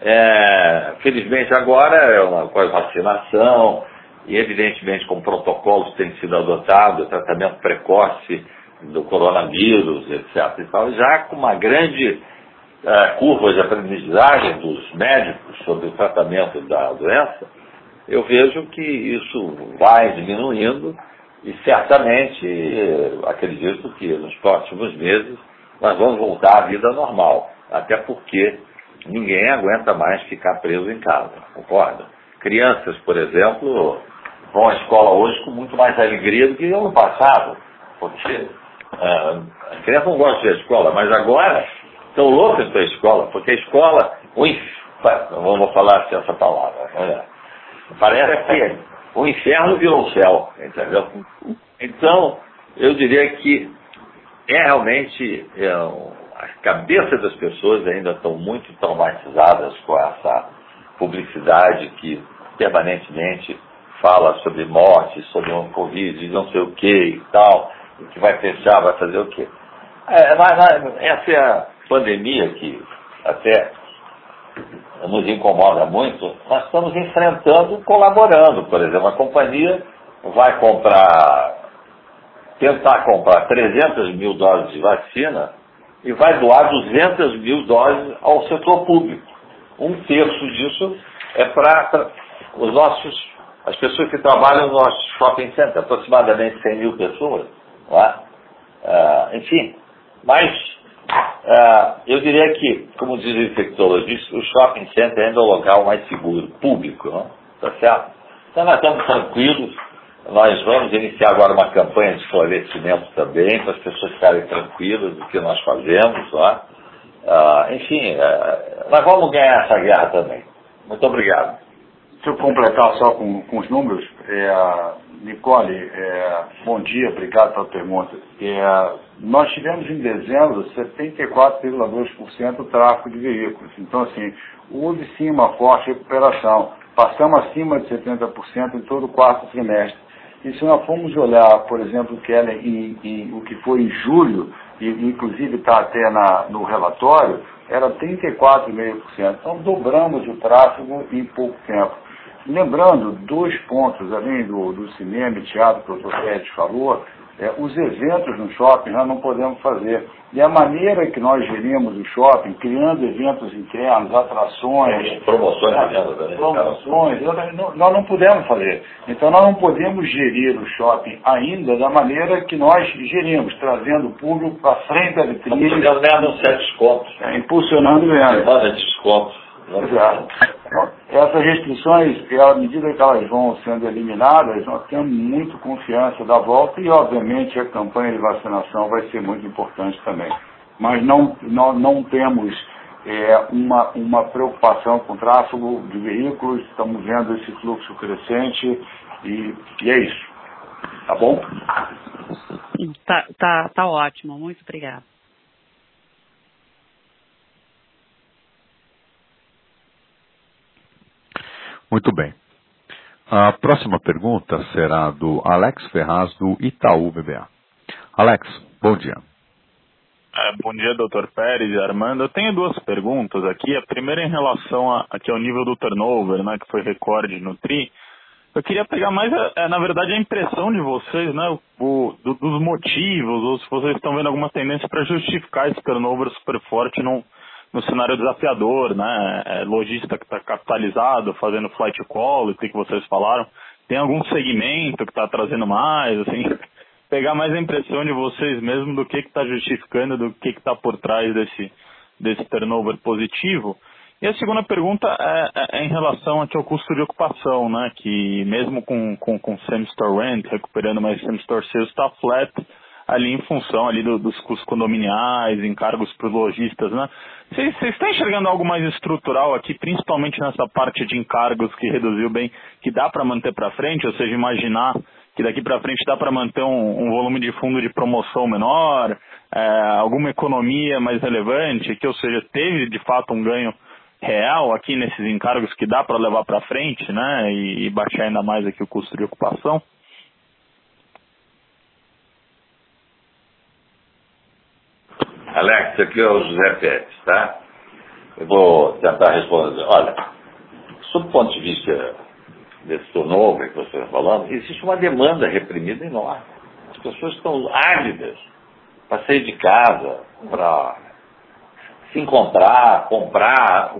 é, felizmente agora, é uma, com a vacinação, e evidentemente com protocolos que têm sido adotados, tratamento precoce do coronavírus, etc. E tal, já com uma grande uh, curva de aprendizagem dos médicos sobre o tratamento da doença, eu vejo que isso vai diminuindo e certamente acredito que nos próximos meses nós vamos voltar à vida normal. Até porque ninguém aguenta mais ficar preso em casa, concorda? Crianças, por exemplo, vão à escola hoje com muito mais alegria do que ano passado. Porque uh, as crianças não gostam de ir à escola, mas agora estão loucas para a escola, porque a escola, o inferno, vamos falar assim essa palavra, né? parece que o inferno virou o céu, entendeu? Então, eu diria que é realmente é, a cabeça das pessoas ainda estão muito traumatizadas com essa publicidade que permanentemente fala sobre morte, sobre um Covid, não sei o que e tal, que vai fechar, vai fazer o quê. É, mas, mas, essa é a pandemia que até nos incomoda muito, nós estamos enfrentando, colaborando. Por exemplo, a companhia vai comprar, tentar comprar 300 mil doses de vacina e vai doar 200 mil doses ao setor público. Um terço disso é para os nossos, as pessoas que trabalham no shopping center, aproximadamente 100 mil pessoas. Não é? Uh, enfim, mas uh, eu diria que, como diz o infectologista, o shopping center ainda é o local mais seguro, público, não? tá certo? Então nós estamos tranquilos, nós vamos iniciar agora uma campanha de esclarecimento também, para as pessoas ficarem tranquilas do que nós fazemos, não é? uh, enfim, nós vamos ganhar essa guerra também. Muito obrigado. Deixa eu completar só com, com os números. É, Nicole, é, bom dia, obrigado pela pergunta. É, nós tivemos em dezembro 74,2% tráfego de veículos. Então, assim, houve sim uma forte recuperação. Passamos acima de 70% em todo o quarto trimestre. E se nós formos olhar, por exemplo, Keller, em, em, o que foi em julho, e inclusive está até na, no relatório, era 34,5%. Então dobramos o tráfego em pouco tempo. Lembrando, dois pontos, além do, do cinema e teatro que o doutor Pérez falou, é, os eventos no shopping nós não podemos fazer. E a maneira que nós gerimos o shopping, criando eventos internos, atrações. Promoções de venda também. Promoções, nós não podemos fazer. Então nós não podemos gerir o shopping ainda da maneira que nós gerimos, trazendo o público para frente da vitrine. Estamos ganhando certos descontos. É, impulsionando vendas. Descontos. Essas restrições, à medida que elas vão sendo eliminadas, nós temos muito confiança da volta e, obviamente, a campanha de vacinação vai ser muito importante também. Mas não, não, não temos é, uma, uma preocupação com o tráfego de veículos, estamos vendo esse fluxo crescente e, e é isso. Tá bom? Tá, tá, tá ótimo, muito obrigada. Muito bem. A próxima pergunta será do Alex Ferraz, do Itaú BBA. Alex, bom dia. É, bom dia, doutor Pérez e Armando. Eu tenho duas perguntas aqui. A primeira em relação a, aqui ao nível do turnover, né, que foi recorde no TRI. Eu queria pegar mais, é, na verdade, a impressão de vocês, né, o, do, dos motivos, ou se vocês estão vendo alguma tendência para justificar esse turnover super forte num, no cenário desafiador, né? É, lojista que está capitalizado, fazendo flight quality, que vocês falaram. Tem algum segmento que está trazendo mais, assim, pegar mais a impressão de vocês mesmo do que está justificando, do que está por trás desse, desse turnover positivo. E a segunda pergunta é, é, é em relação ao custo de ocupação, né? Que mesmo com, com, com same-store rent, recuperando mais same-store sales, está flat ali em função ali do, dos custos condominiais, encargos para os lojistas, né? Vocês estão enxergando algo mais estrutural aqui, principalmente nessa parte de encargos que reduziu bem, que dá para manter para frente, ou seja, imaginar que daqui para frente dá para manter um, um, volume de fundo de promoção menor, é, alguma economia mais relevante, que ou seja, teve de fato um ganho real aqui nesses encargos que dá para levar para frente, né, e, e baixar ainda mais aqui o custo de ocupação? Alex, aqui é o José Pérez, tá? Eu vou tentar responder. Olha, sob o ponto de vista desse turnover que você está falando, existe uma demanda reprimida enorme. As pessoas estão ávidas para sair de casa, para se encontrar, comprar.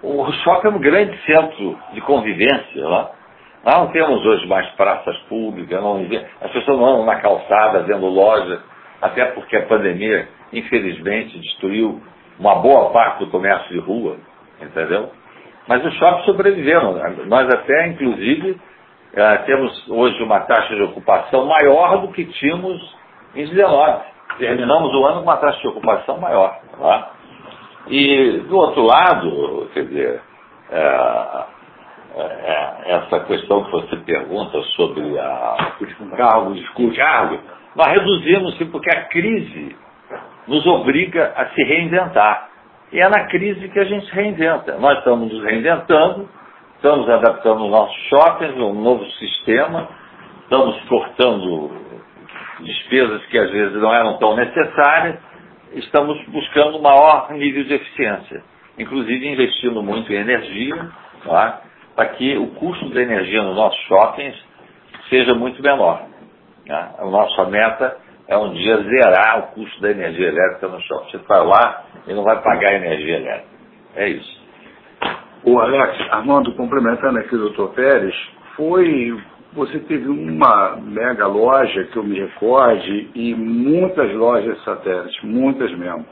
O shopping é um grande centro de convivência lá. Nós não temos hoje mais praças públicas, não, as pessoas não andam na calçada vendo loja até porque a pandemia, infelizmente, destruiu uma boa parte do comércio de rua, entendeu? Mas os shoppings sobreviveram. Nós até, inclusive, eh, temos hoje uma taxa de ocupação maior do que tínhamos em 19. Terminamos o ano com uma taxa de ocupação maior. Tá? E, do outro lado, quer dizer, é, é, essa questão que você pergunta sobre a, o cargo, o cargo, nós reduzimos sim, porque a crise nos obriga a se reinventar. E é na crise que a gente reinventa. Nós estamos nos reinventando, estamos adaptando os nossos shoppings, um novo sistema, estamos cortando despesas que às vezes não eram tão necessárias, estamos buscando maior nível de eficiência, inclusive investindo muito em energia, é? para que o custo da energia nos nossos shoppings seja muito menor. É? A nossa meta é um dia zerar o custo da energia elétrica no shopping. Você vai lá e não vai pagar energia elétrica. É isso. O Alex, Armando, complementando aqui o doutor Pérez, foi. Você teve uma mega loja que eu me recorde e muitas lojas satélites, muitas mesmo.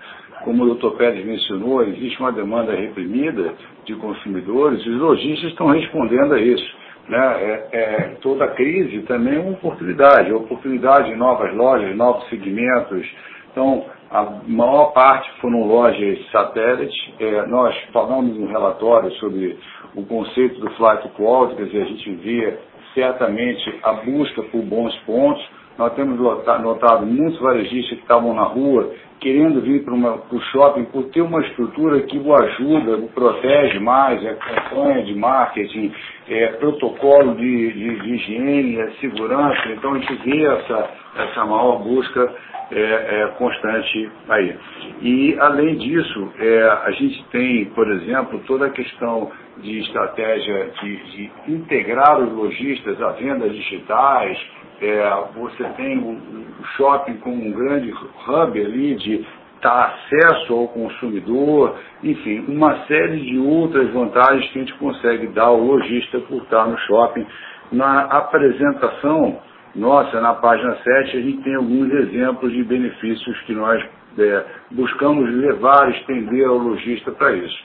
Como o doutor Pérez mencionou, existe uma demanda reprimida de consumidores e os lojistas estão respondendo a isso. Né? É, é, toda crise também é uma oportunidade, é oportunidade de novas lojas, novos segmentos. Então, a maior parte foram lojas satélites. É, nós falamos um relatório sobre o conceito do flight quality, quer dizer, a gente vê certamente a busca por bons pontos. Nós temos notado muitos varejistas que estavam na rua querendo vir para o shopping por ter uma estrutura que o ajuda, o protege mais, é campanha de marketing, é, protocolo de, de, de higiene, é, segurança. Então a gente vê essa, essa maior busca é, é, constante aí. E, além disso, é, a gente tem, por exemplo, toda a questão de estratégia de, de integrar os lojistas a vendas digitais, é, você tem o, shopping como um grande hub ali de dar acesso ao consumidor, enfim, uma série de outras vantagens que a gente consegue dar ao lojista por estar no shopping. Na apresentação, nossa, na página 7, a gente tem alguns exemplos de benefícios que nós é, buscamos levar, estender ao lojista para isso.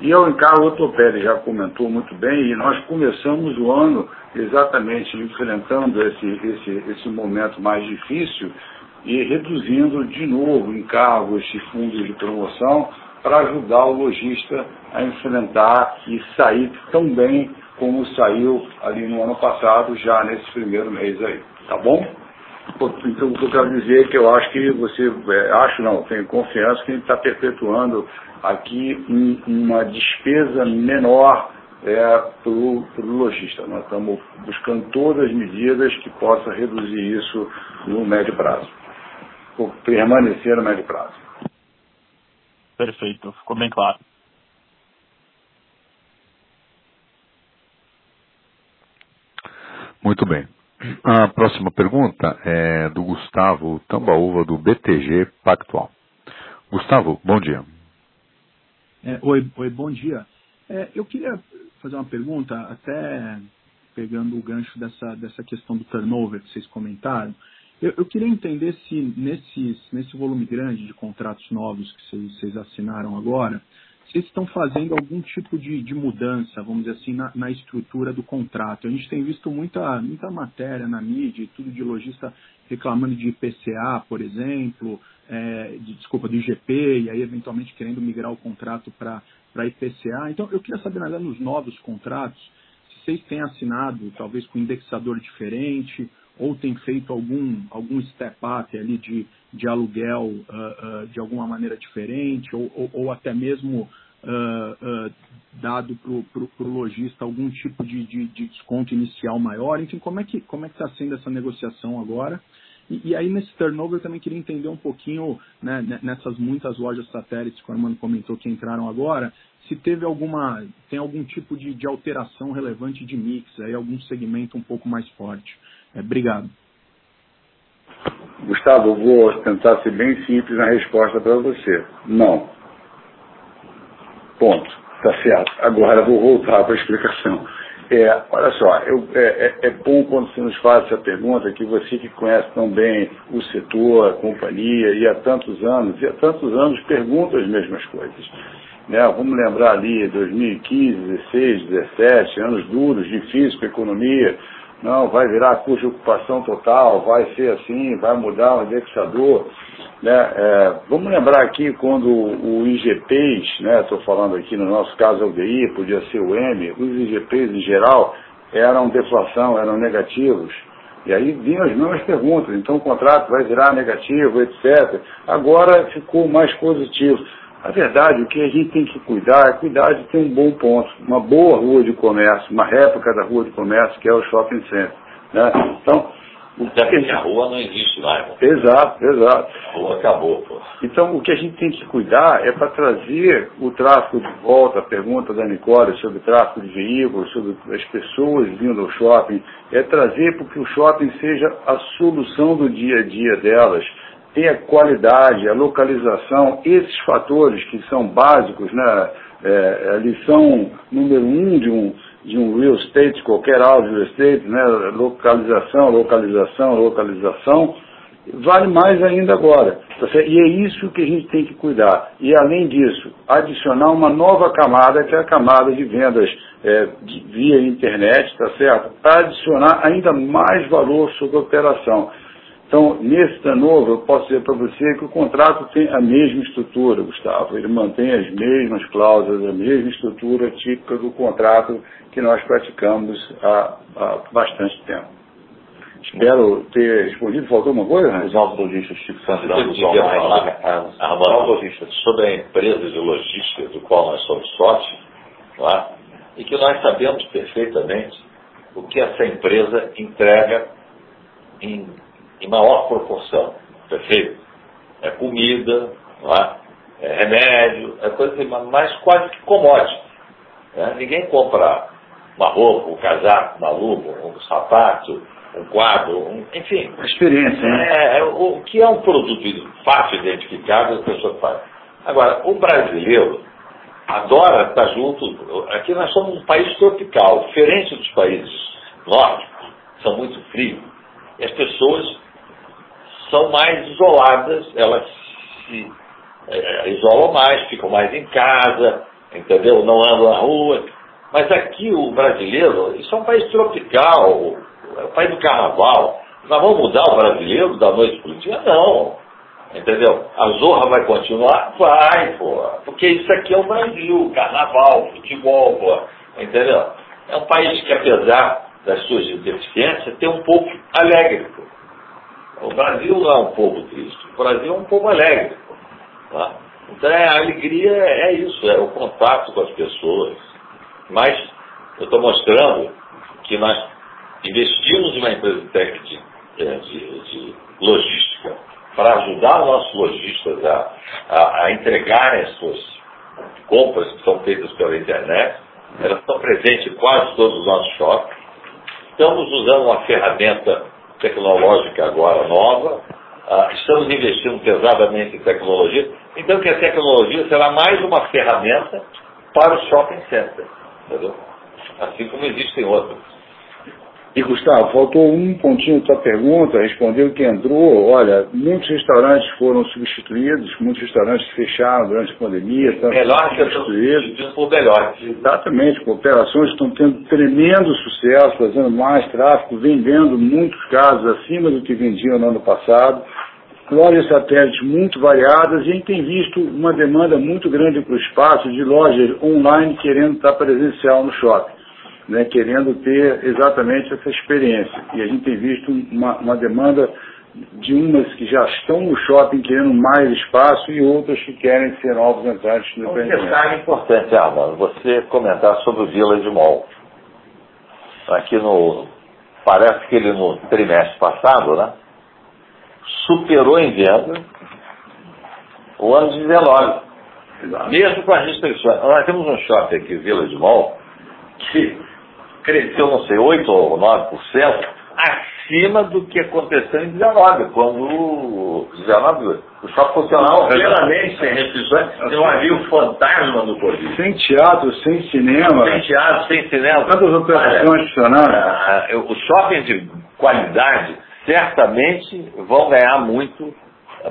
E encargo, o Dr. Pérez já comentou muito bem, e nós começamos o ano exatamente enfrentando esse, esse, esse momento mais difícil e reduzindo de novo encargos e fundos de promoção para ajudar o lojista a enfrentar e sair tão bem como saiu ali no ano passado, já nesse primeiro mês aí. Tá bom? Então, o que eu quero dizer é que eu acho que você, é, acho não, tenho confiança que a gente está perpetuando aqui um, uma despesa menor é, para o lojista. Nós estamos buscando todas as medidas que possam reduzir isso no médio prazo, ou permanecer no médio prazo. Perfeito, ficou bem claro. Muito bem. A próxima pergunta é do Gustavo Tambaúva, do BTG Pactual. Gustavo, bom dia. É, oi, oi, bom dia. É, eu queria fazer uma pergunta, até pegando o gancho dessa, dessa questão do turnover que vocês comentaram. Eu, eu queria entender se nesses, nesse volume grande de contratos novos que vocês, vocês assinaram agora, vocês estão fazendo algum tipo de, de mudança, vamos dizer assim, na, na, estrutura do contrato. A gente tem visto muita, muita matéria na mídia, tudo de lojista reclamando de IPCA, por exemplo, é, de, desculpa, do IGP, e aí eventualmente querendo migrar o contrato para IPCA. Então, eu queria saber, na verdade, nos novos contratos, se vocês têm assinado, talvez com indexador diferente, ou tem feito algum, algum step-up ali de, de aluguel uh, uh, de alguma maneira diferente, ou, ou, ou até mesmo uh, dado para o lojista algum tipo de, de, de, desconto inicial maior. Enfim, como é que como é está sendo essa negociação agora? E, e, aí nesse turnover eu também queria entender um pouquinho né, nessas muitas lojas satélites que o Armando comentou que entraram agora, se teve alguma tem algum tipo de, de alteração relevante de mix, aí algum segmento um pouco mais forte. É, obrigado. Gustavo, eu vou tentar ser bem simples na resposta para você. Não. Ponto. Tá certo. Agora vou voltar para a explicação. É, olha só, eu, é, é, é, bom quando você nos faz essa pergunta, que você que conhece tão bem o setor, a companhia, e há tantos anos, e há tantos anos pergunta as mesmas coisas. Né? Vamos lembrar ali 2015, 16, 17, anos duros, difíceis para a economia, não, vai virar de ocupação total, vai ser assim, vai mudar o indexador. Né? É, vamos lembrar aqui quando o IGPs, estou né, falando aqui no nosso caso o DI, podia ser o M, os IGPs em geral eram deflação, eram negativos. E aí vinham as mesmas perguntas, então o contrato vai virar negativo, etc. Agora ficou mais positivo. A verdade, o que a gente tem que cuidar é cuidar de ter um bom ponto, uma boa rua de comércio, uma réplica da rua de comércio, que é o shopping center. Né? Então, até porque a rua não existe mais. Né? Exato, exato. A rua acabou, pô. Então, o que a gente tem que cuidar é para trazer o tráfego de volta, a pergunta da Nicole sobre o tráfego de veículos, sobre as pessoas vindo ao shopping, é trazer para que o shopping seja a solução do dia a dia delas tem a qualidade, a localização, esses fatores que são básicos, né, é, a lição número um de um, de um real estate, qualquer de real estate, né, localização, localização, localização, vale mais ainda agora. Tá e é isso que a gente tem que cuidar. E além disso, adicionar uma nova camada, que é a camada de vendas é, de, via internet, tá certo? Para adicionar ainda mais valor sobre a operação. Então, nesse novo, eu posso dizer para você que o contrato tem a mesma estrutura, Gustavo. Ele mantém as mesmas cláusulas, a mesma estrutura típica do contrato que nós praticamos há, há bastante tempo. Espero ter respondido. Faltou alguma coisa? Os nossos lojistas, Chico Santos, eu queria falar, Armando, sobre a empresa de logística do qual nós somos sócios, é? e que nós sabemos perfeitamente o que essa empresa entrega em em maior proporção, perfeito? É comida, é? é? remédio, é coisa mais quase que commodity. Né? Ninguém compra uma roupa, um casaco, uma luva, um sapato, um quadro, um, enfim. Experiência, né? É, é, o que é um produto fácil de identificar, as pessoas fazem. Agora, o brasileiro adora estar junto. Aqui nós somos um país tropical, diferente dos países nórdicos, são muito frios. E as pessoas são mais isoladas, elas se é, isolam mais, ficam mais em casa, entendeu? Não andam na rua. Mas aqui o brasileiro, isso é um país tropical, é um país do carnaval. Nós vamos mudar o brasileiro da noite para o dia? Não. Entendeu? A zorra vai continuar? Vai, pô. Porque isso aqui é o Brasil, carnaval, futebol, pô. Entendeu? É um país que, apesar das suas deficiências, tem um pouco alegre. O Brasil não é um povo triste, o Brasil é um povo alegre. Tá? Então é, a alegria é isso, é o contato com as pessoas. Mas eu estou mostrando que nós investimos em uma empresa técnica de, é, de, de logística para ajudar os nossos lojistas a, a, a entregarem as suas compras que são feitas pela internet. Elas estão presentes em quase todos os nossos shoppings. Estamos usando uma ferramenta tecnológica agora nova, ah, estamos investindo pesadamente em tecnologia, então que a tecnologia será mais uma ferramenta para o shopping center, entendeu? Assim como existem outras. E Gustavo, faltou um pontinho da sua pergunta, respondeu que entrou, olha, muitos restaurantes foram substituídos, muitos restaurantes fecharam durante a pandemia, melhor substituídos. por melhor. Exatamente, cooperações estão tendo tremendo sucesso, fazendo mais tráfego, vendendo muitos casos acima do que vendiam no ano passado. Lojas satélites muito variadas e a gente tem visto uma demanda muito grande para o espaço de lojas online querendo estar presencial no shopping né, querendo ter exatamente essa experiência. E a gente tem visto uma, uma demanda de umas que já estão no shopping querendo mais espaço e outras que querem ser novos entrantes no Um detalhe importante, Armando, você comentar sobre o Village Mall. Aqui no. Parece que ele no trimestre passado, né? Superou em venda o ano de 19. Mesmo com as restrições. Nós temos um shopping aqui, Village Mall, que cresceu, não sei, 8 ou 9%, acima do que aconteceu em 19, quando 19, o shopping funcionava plenamente sem restrições, não havia o fantasma do Covid. Sem teatro, sem cinema. Sem teatro, sem cinema. Tantas operações funcionando. Ah, os shoppings de qualidade certamente vão ganhar muito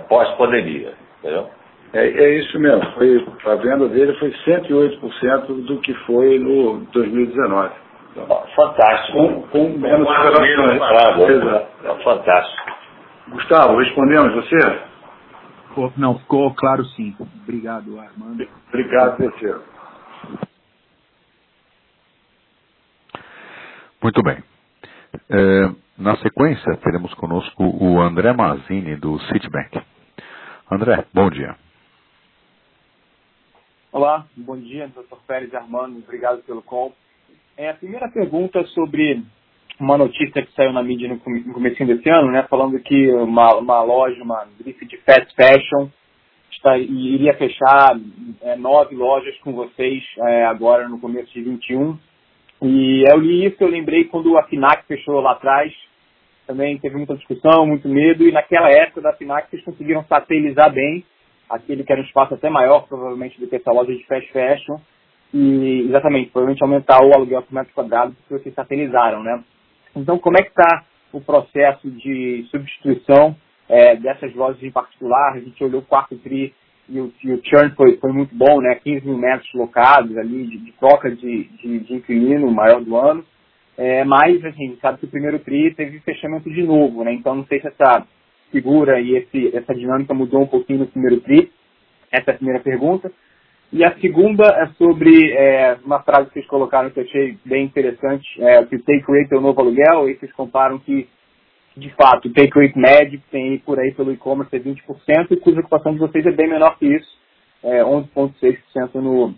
pós-pandemia. Entendeu? É, é, isso mesmo. Foi, a venda dele foi 108% do que foi no 2019. Fantástico. Com, com menos. Exato. É fantástico. Gustavo, respondemos você? Não, ficou claro sim. Obrigado, Armando. Obrigado, terceiro. Muito bem. É, na sequência, teremos conosco o André Mazini, do Citibank. André, bom dia. Olá, bom dia, doutor Pérez Armando, obrigado pelo call. É, a primeira pergunta é sobre uma notícia que saiu na mídia no, começo desse ano, né, falando que uma, uma loja, uma grife de fast fashion, está, iria fechar é, nove lojas com vocês é, agora no começo de 21. E eu li isso, eu lembrei quando a FINAC fechou lá atrás, também teve muita discussão, muito medo, e naquela época da FINAC vocês conseguiram satelizar bem aquele que era um espaço até maior, provavelmente, do que essa loja de fast fashion, e exatamente, provavelmente aumentar o aluguel por metro quadrado, porque vocês satelizaram, né? Então, como é que está o processo de substituição é, dessas lojas em particular? A gente olhou o quarto TRI e o, e o churn foi, foi muito bom, né? 15 mil metros locados ali, de, de troca de, de, de inquilino, maior do ano. É, mas, assim, gente sabe que o primeiro TRI teve fechamento de novo, né? Então, não sei se essa figura e esse, essa dinâmica mudou um pouquinho no primeiro TRI? Essa é a primeira pergunta. E a segunda é sobre é, uma frase que vocês colocaram que eu achei bem interessante, é, que o take rate é o novo aluguel, e vocês comparam que, de fato, o take rate médio que tem por aí pelo e-commerce é 20%, e cuja ocupação de vocês é bem menor que isso, é 11,6% no,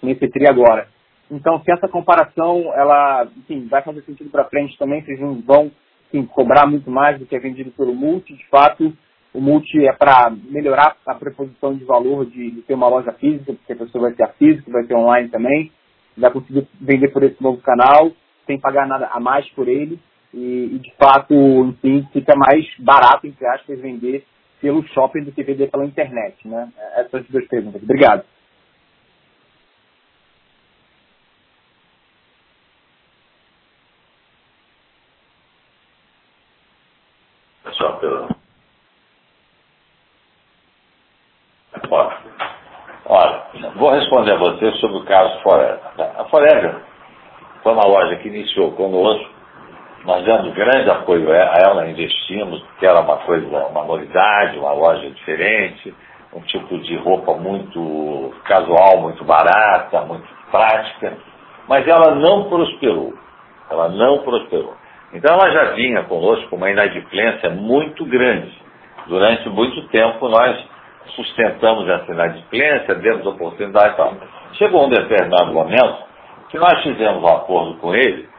nesse TRI agora. Então, se essa comparação, ela, enfim, vai fazer sentido para frente também, vocês não vão assim, cobrar muito mais do que é vendido pelo multi. De fato, o multi é para melhorar a preposição de valor de, de, ter uma loja física, porque a pessoa vai ter a física, vai ter online também, vai conseguir vender por esse novo canal, sem pagar nada a mais por ele. E, e de fato, enfim, fica mais barato, entre aspas, vender pelo shopping do que vender pela internet. Né? Essas são as duas perguntas. Obrigado. só pelo. Olha, vou responder a você sobre o caso Forever. A Forever foi uma loja que iniciou conosco, nós demos grande apoio a ela, investimos, porque era uma coisa, uma novidade, uma loja diferente, um tipo de roupa muito casual, muito barata, muito prática, mas ela não prosperou. Ela não prosperou. Então ela já vinha conosco uma inadimplência muito grande. Durante muito tempo nós sustentamos essa inadimplência, demos oportunidade e tal. Chegou um determinado momento que nós fizemos um acordo com ele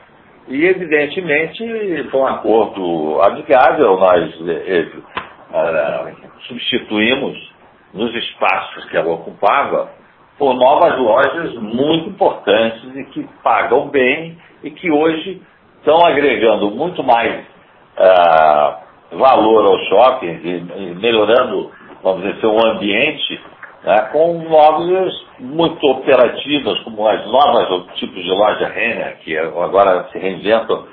e evidentemente foi um acordo amigável, nós ele, uh, substituímos nos espaços que ela ocupava por novas lojas muito importantes e que pagam bem e que hoje estão agregando muito mais ah, valor aos shoppings e, e, melhorando, vamos dizer, seu ambiente né, com novas muito operativas, como as novas tipos de loja Renner, que agora se reinventam.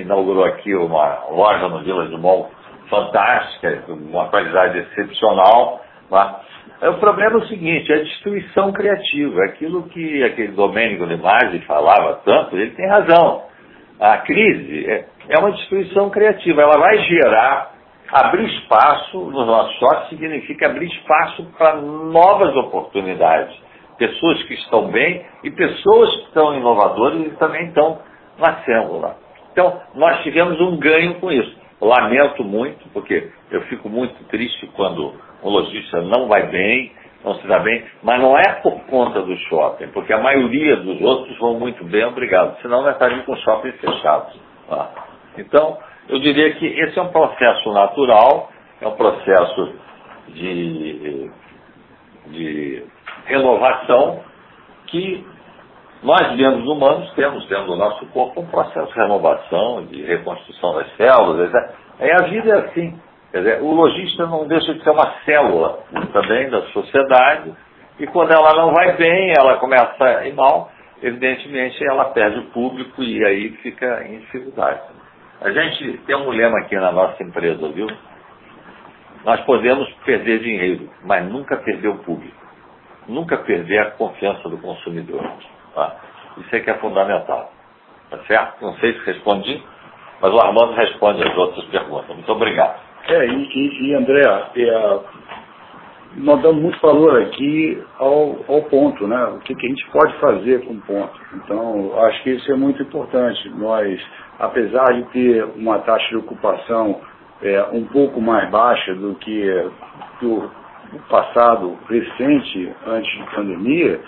Inaugurou aqui uma loja no Vila de Mall fantástica, uma qualidade excepcional. Né? O problema é o seguinte, é a destruição criativa. Aquilo que aquele Domênico Limaggi falava tanto, ele tem razão a crise é, é uma destruição criativa. Ela vai gerar, abrir espaço nos nossos shoppings significa abrir espaço para novas oportunidades. Pessoas que estão bem e pessoas que estão inovadoras e também estão nascendo lá. Então, nós tivemos um ganho com isso. Lamento muito, porque eu fico muito triste quando o lojista não vai bem, não se dá bem, mas não é por conta do shopping, porque a maioria dos outros vão muito bem, obrigado, senão nós estaríamos com shopping fechados. Tá? Então, eu diria que esse é um processo natural, é um processo de, de renovação que Nós, membros humanos, temos dentro do nosso corpo um processo de renovação, de reconstrução das células. Etc. Aí a vida é assim. Dizer, o lojista não deixa de ser uma célula também da sociedade, e quando ela não vai bem, ela começa a ir mal, evidentemente ela perde o público e aí fica em dificuldade. A gente tem um lema aqui na nossa empresa, viu? Nós podemos perder dinheiro, mas nunca perder o público. Nunca perder a confiança do consumidor. Tá? Isso é que é fundamental. Tá certo? Não sei se respondi, mas o Armando responde as outras perguntas. Muito obrigado. É, e, e, e André, é, nós damos muito valor aqui ao, ao ponto, né? O que, que, a gente pode fazer com o ponto. Então, acho que isso é muito importante. Nós, apesar de ter uma taxa de ocupação é, um pouco mais baixa do que o passado recente, antes de pandemia,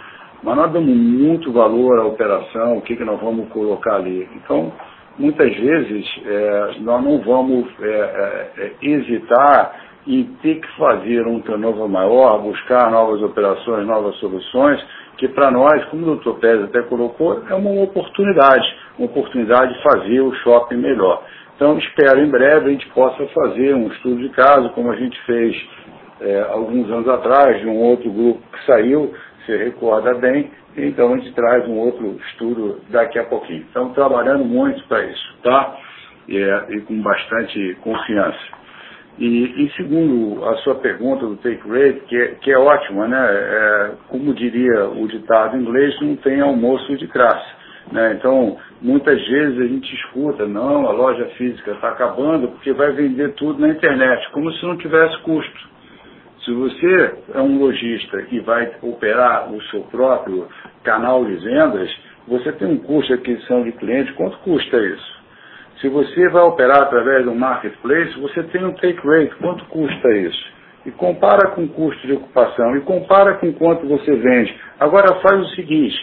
mas nós damos muito valor à operação, o que, que nós vamos colocar ali. Então, muitas vezes, é, nós não vamos é, é, é hesitar em ter que fazer um turnover maior, buscar novas operações, novas soluções, que para nós, como o doutor Pérez até colocou, é uma oportunidade, uma oportunidade de fazer o shopping melhor. Então, espero em breve a gente possa fazer um estudo de caso, como a gente fez é, alguns anos atrás, de um outro grupo que saiu, se recorda bem, então a gente traz um outro estudo daqui a pouquinho. Estamos trabalhando muito para isso, tá? É, e, com bastante confiança. E, e, segundo a sua pergunta do take rate, que é, que é ótima, né? É, como diria o ditado inglês, não tem almoço de graça. Né? Então, muitas vezes a gente escuta, não, a loja física está acabando porque vai vender tudo na internet, como se não tivesse custo. Se você é um lojista e vai operar o seu próprio canal de vendas, você tem um custo de aquisição de cliente, quanto custa isso? Se você vai operar através do marketplace, você tem um take rate, quanto custa isso? E compara com o custo de ocupação, e compara com quanto você vende. Agora faz o seguinte,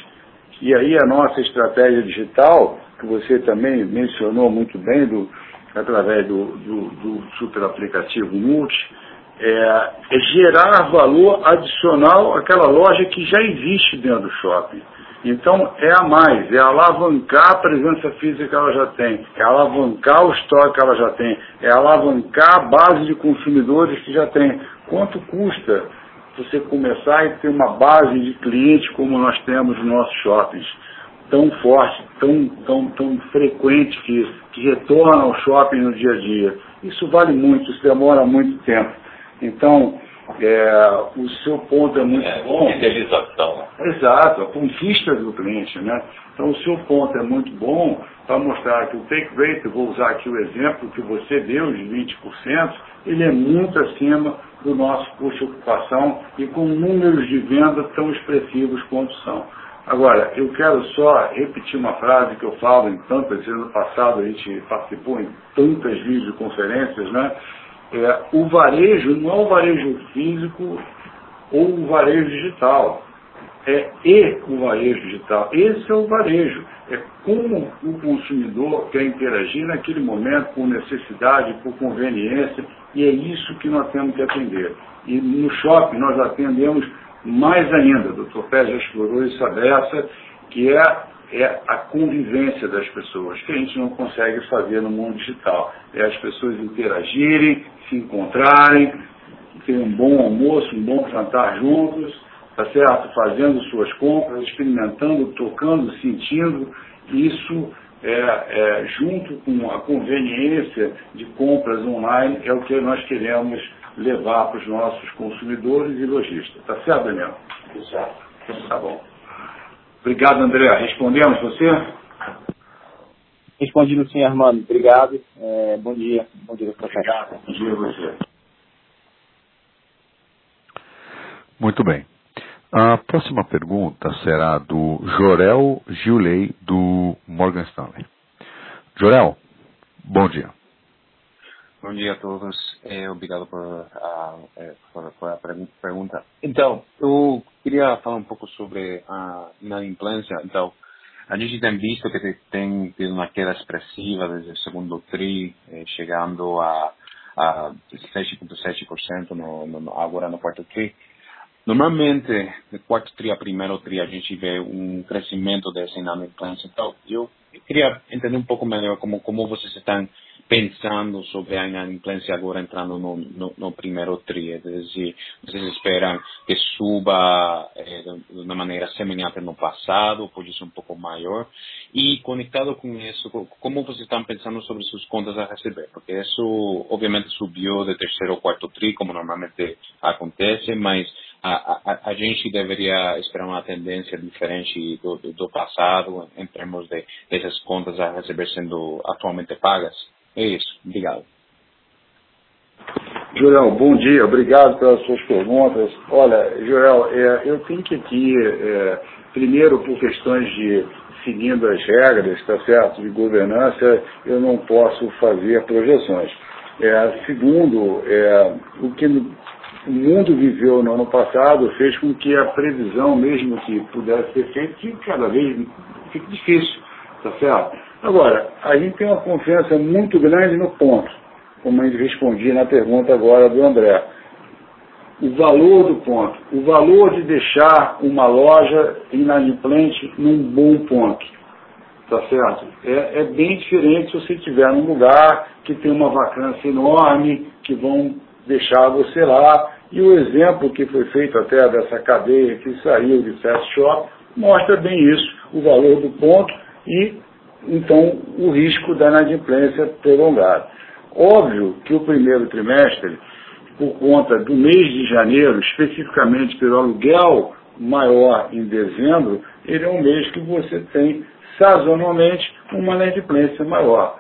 e aí a nossa estratégia digital, que você também mencionou muito bem, do, através do, do, do super aplicativo Multi, é, é, gerar valor adicional àquela loja que já existe dentro do shopping. Então é a mais, é alavancar a presença física que ela já tem, é alavancar o estoque que ela já tem, é alavancar a base de consumidores que já tem. Quanto custa você começar e ter uma base de clientes como nós temos nos nossos shoppings, tão forte, tão, tão, tão frequente que, que retorna ao shopping no dia a dia. Isso vale muito, isso demora muito tempo. Então, é, o seu ponto é muito é, bom. Fidelização. Exato, a conquista do cliente, né? Então o seu ponto é muito bom para mostrar que o take rate, vou usar aqui o exemplo que você deu de 20%, ele é muito acima do nosso custo de ocupação e com números de venda tão expressivos quanto são. Agora, eu quero só repetir uma frase que eu falo em tantas, ano passado a gente participou em tantas videoconferências, né? É, o varejo não é o varejo físico ou o varejo digital. É e o varejo digital. Esse é o varejo. É como o consumidor quer interagir naquele momento por necessidade, por conveniência, e é isso que nós temos que atender. E no shopping nós atendemos mais ainda, o doutor Pé já explorou isso a dessa, que é, é a convivência das pessoas, que a gente não consegue fazer no mundo digital. É as pessoas interagirem, se encontrarem, ter um bom almoço, um bom jantar juntos, tá certo? Fazendo suas compras, experimentando, tocando, sentindo. Isso é, é, junto com a conveniência de compras online, é o que nós queremos levar para os nossos consumidores e lojistas. Tá certo, Daniel? Exato. Tá bom. Obrigado, André. Respondemos você? Respondido sim, Armando. Obrigado. É, bom dia. Bom dia, Obrigado. Bom dia a você. Muito bem. A próxima pergunta será do Jorel Gilei, do Morgan Stanley. Jorel, bom dia. Bom dia a todos. É, obrigado por, uh, por, por, a pergunta. Então, eu queria falar um pouco sobre a inadimplência. Então, a gente tem visto que tem tido uma queda expressiva desde o segundo TRI, eh, chegando a, a 6,7% no, no, agora no quarto TRI. Normalmente, de quarto tri a primeiro tri, a gente vê um crescimento dessa inadimplência. Então, eu queria entender um pouco melhor como, como vocês estão pensando sobre a inadimplência agora entrando no, no, no primeiro? Se vocês esperam que suba é, de uma maneira semelhante no passado, pode ser um pouco maior? E conectado com isso, como vocês estão pensando sobre suas contas a receber? Porque isso, obviamente, subiu de terceiro ou quarto tri, como normalmente acontece, mas a, a, a gente deveria esperar uma tendência diferente do, do, do passado em termos de dessas contas a receber sendo atualmente pagas? É isso. Obrigado. Joel, bom dia. Obrigado pelas suas perguntas. Olha, Joel, é, eu tenho que aqui, é, primeiro por questões de seguindo as regras, está certo, de governança, eu não posso fazer projeções. É, segundo, é, o que o mundo viveu no ano passado fez com que a previsão, mesmo que pudesse ser feita, cada vez fique difícil, tá certo? Agora, a gente tem uma confiança muito grande no ponto, como a gente respondia na pergunta agora do André. O valor do ponto, o valor de deixar uma loja inadimplente num bom ponto, tá certo? É, é bem diferente se você estiver num lugar que tem uma vacância enorme, que vão deixar você lá. E o exemplo que foi feito até dessa cadeia que saiu de fast shop mostra bem isso, o valor do ponto e então o risco da inadimplência prolongada. Óbvio que o primeiro trimestre, por conta do mês de janeiro, especificamente pelo aluguel maior em dezembro, ele é um mês que você tem sazonalmente uma inadimplência maior.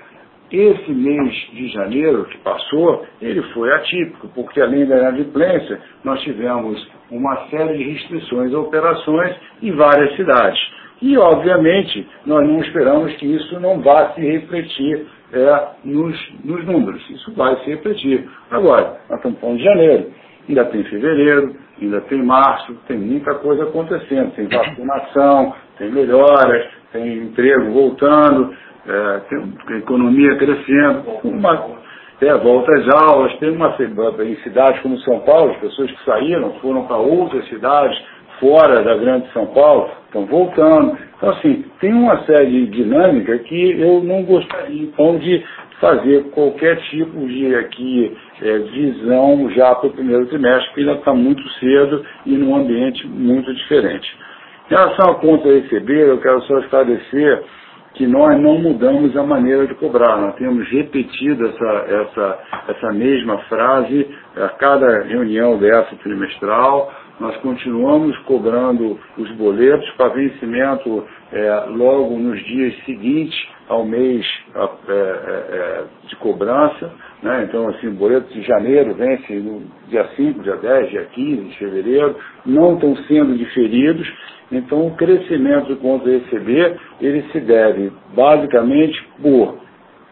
Esse mês de janeiro que passou, ele foi atípico, porque além da inadimplência, nós tivemos uma série de restrições a operações em várias cidades. E, obviamente, nós não esperamos que isso não vá se refletir é, nos, nos, números. Isso vai se refletir. Agora, nós estamos falando de janeiro, ainda tem fevereiro, ainda tem março, tem muita coisa acontecendo. Tem vacinação, tem melhoras, tem emprego voltando, é, tem economia crescendo, uma é, volta às aulas, tem uma em cidades como São Paulo, as pessoas que saíram foram para outras cidades fora da grande São Paulo, estão voltando. Então, assim, tem uma série de dinâmica que eu não gostaria, então, de fazer qualquer tipo de aqui é, visão já para o primeiro trimestre, porque ainda está muito cedo e num ambiente muito diferente. Em relação à conta a receber, eu quero só esclarecer que nós não mudamos a maneira de cobrar. Nós temos repetido essa, essa, essa mesma frase a cada reunião dessa trimestral. Nós continuamos cobrando os boletos para vencimento é, logo nos dias seguintes ao mês é, é, é, de cobrança. Né? Então, assim, o boleto de janeiro vence no dia 5, dia 10, dia 15 de fevereiro, não estão sendo diferidos. Então, o crescimento do conto receber, ele se deve basicamente por,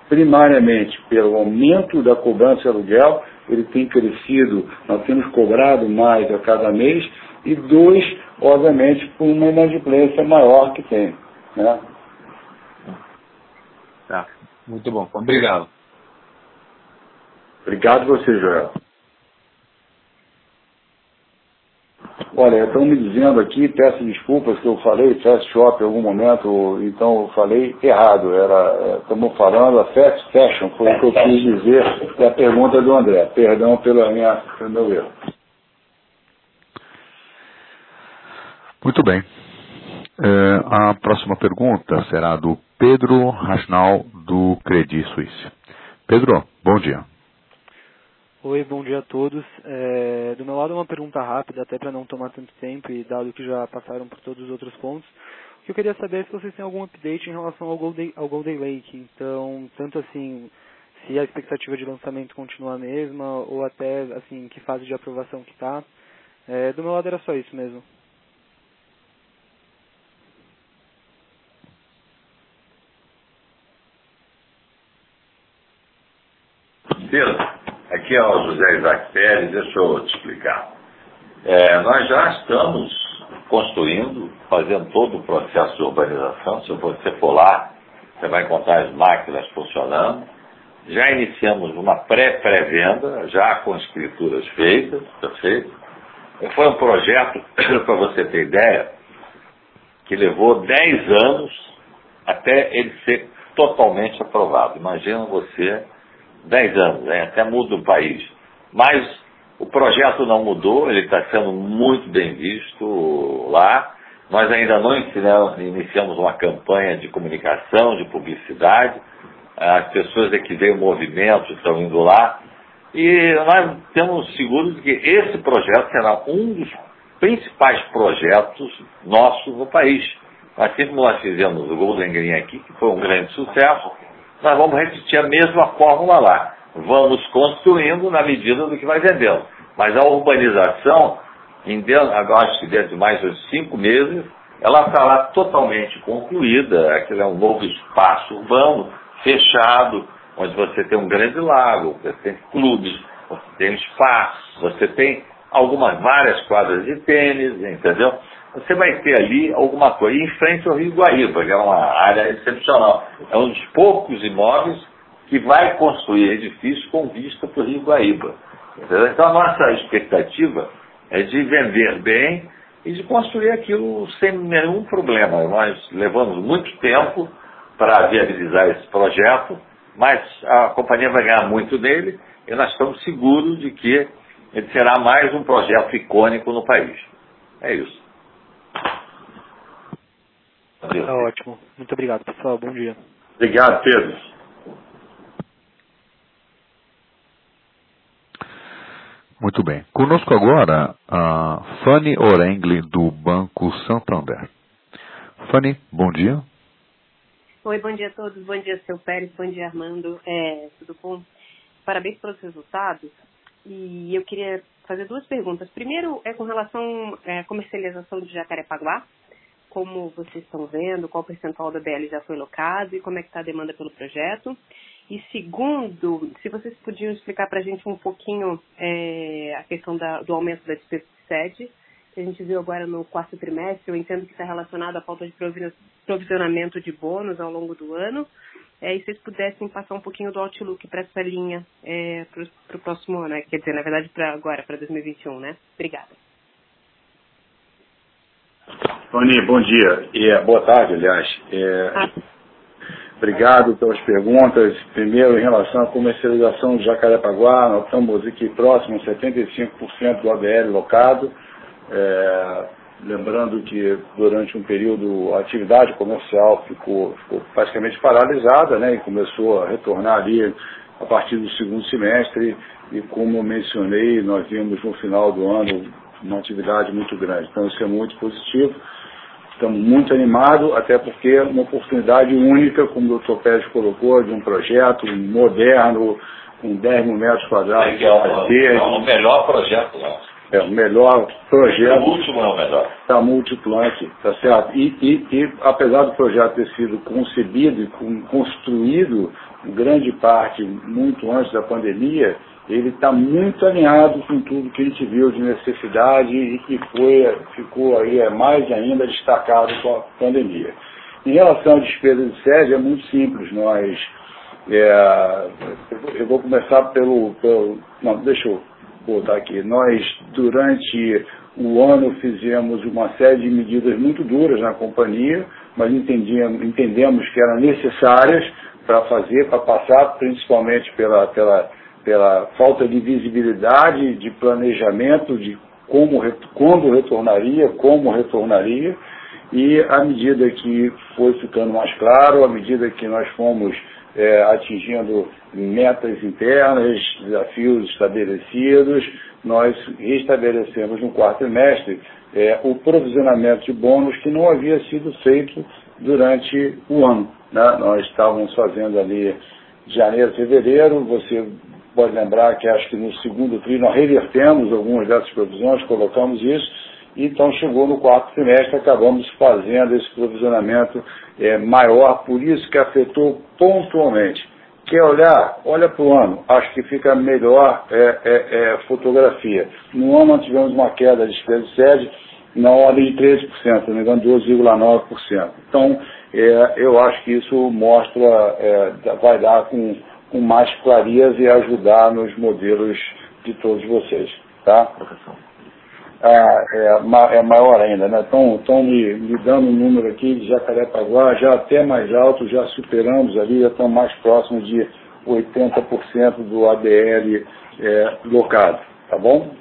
primariamente, pelo aumento da cobrança de aluguel ele tem crescido, nós temos cobrado mais a cada mês, e dois, obviamente, por uma inadimplência maior que tem. Né? Tá, muito bom. Obrigado. Obrigado você, Joel. Olha, estão me dizendo aqui, peço desculpas que eu falei fast shop em algum momento, então eu falei errado. Era, estamos falando a fast fashion, foi o que eu quis dizer, é a pergunta do André. Perdão pela minha, pelo meu erro. Muito bem. É, a próxima pergunta será do Pedro Rasnal, do Credit Suisse. Pedro, bom dia. Oi, bom dia a todos. É, do meu lado, uma pergunta rápida, até para não tomar tanto tempo e dado que já passaram por todos os outros pontos. O que eu queria saber é se vocês têm algum update em relação ao Golden, ao Golden Lake. Então, tanto assim, se a expectativa de lançamento continua a mesma ou até, assim, que fase de aprovação que está. É, do meu lado era só isso mesmo. Pedro, Aqui é o José Isaac Pérez, deixa eu te explicar. É, nós já estamos construindo, fazendo todo o processo de urbanização. Se você for lá, você vai encontrar as máquinas funcionando. Já iniciamos uma pré-pré-venda, já com escrituras feitas, perfeito? Foi um projeto, para você ter ideia, que levou 10 anos até ele ser totalmente aprovado. Imagina você, 10 anos, né? até muda o país. Mas o projeto não mudou, ele está sendo muito bem visto lá. Nós ainda não iniciamos uma campanha de comunicação, de publicidade. As pessoas é que veem o movimento estão indo lá. E nós temos seguros de que esse projeto será um dos principais projetos nossos no país. Assim como nós fizemos o Golden Green aqui, que foi um grande sucesso, nós vamos repetir a mesma fórmula lá. Vamos construindo na medida do que vai vendendo. Mas a urbanização, em dentro, acho que dentro de mais de cinco meses, ela estará totalmente concluída. Aquilo é um novo espaço urbano, fechado, onde você tem um grande lago, você tem clubes, você tem espaço, você tem algumas várias quadras de tênis, entendeu? Você vai ter ali alguma coisa. E em frente ao Rio Guaíba, que é uma área excepcional. É um dos poucos imóveis que vai construir edifícios com vista para o Rio Guaíba. Então a nossa expectativa é de vender bem e de construir aquilo sem nenhum problema. Nós levamos muito tempo para viabilizar esse projeto, mas a companhia vai ganhar muito nele e nós estamos seguros de que ele será mais um projeto icônico no país. É isso. Tá ótimo. Muito obrigado, pessoal. Bom dia. Obrigado, Pedro. Muito bem. Conosco agora a Fanny Orengle, do Banco Santander. Fanny, bom dia. Oi, bom dia a todos. Bom dia, seu Pérez. Bom dia, Armando. É, tudo bom? Parabéns pelos resultados. E eu queria fazer duas perguntas. Primeiro é com relação à comercialização de Jacarepaguá. Como vocês estão vendo, qual percentual da BL já foi locado e como é que está a demanda pelo projeto. E segundo, se vocês podiam explicar para a gente um pouquinho é, a questão da, do aumento da despesa de sede, que a gente viu agora no quarto trimestre, eu entendo que está relacionado à falta de provisionamento de bônus ao longo do ano. É, e se vocês pudessem passar um pouquinho do outlook para essa linha é, para o próximo ano, né? quer dizer, na verdade, para agora, para 2021, né? Obrigada. Tony, bom dia. É, boa tarde, aliás. É. Obrigado pelas perguntas. Primeiro, em relação à comercialização de Jacarepaguá, nós estamos aqui próximo a 75% do ABL locado. É, lembrando que durante um período a atividade comercial ficou, ficou praticamente paralisada né, e começou a retornar ali a partir do segundo semestre e como mencionei, nós vimos no final do ano uma atividade muito grande. Então isso é muito positivo. Estamos muito animados, até porque é uma oportunidade única, como o Dr. Pérez colocou, de um projeto moderno, com 10 mil metros quadrados. É, é, o, é o melhor projeto nosso. É o melhor projeto. O último é o melhor. Da Multiplank, tá certo? E, e, e, apesar do projeto ter sido concebido e construído, em grande parte, muito antes da pandemia, ele está muito alinhado com tudo que a gente viu de necessidade e que foi, ficou aí é, mais ainda destacado com a pandemia. Em relação à despesa de sede, é muito simples. Nós, é, eu vou começar pelo, pelo. Não, deixa eu botar aqui. Nós, durante o ano, fizemos uma série de medidas muito duras na companhia, mas entendíamos, entendemos que eram necessárias para fazer, para passar principalmente pela, pela pela falta de visibilidade, de planejamento de como, quando retornaria, como retornaria, e à medida que foi ficando mais claro, à medida que nós fomos é, atingindo metas internas, desafios estabelecidos, nós restabelecemos no quarto trimestre é, o provisionamento de bônus que não havia sido feito durante o ano. Né? Nós estávamos fazendo ali janeiro, fevereiro, você pode lembrar que acho que no segundo tri nós revertemos algumas dessas provisões, colocamos isso, e então chegou no quarto trimestre, acabamos fazendo esse provisionamento é, maior, por isso que afetou pontualmente. Quer olhar? Olha para o ano. Acho que fica melhor é, é, é, fotografia. No ano nós tivemos uma queda de despesa de sede na ordem de 13%, se não me engano, 12,9%. Então, é, eu acho que isso mostra, é, vai dar com com mais clareza e ajudar nos modelos de todos vocês. Tá? ah, é, é, maior ainda, né? Estão me, me dando um número aqui de Jacarepaguá já até mais alto, já superamos ali, já estamos mais próximos de 80% do ADL é, locado, tá bom?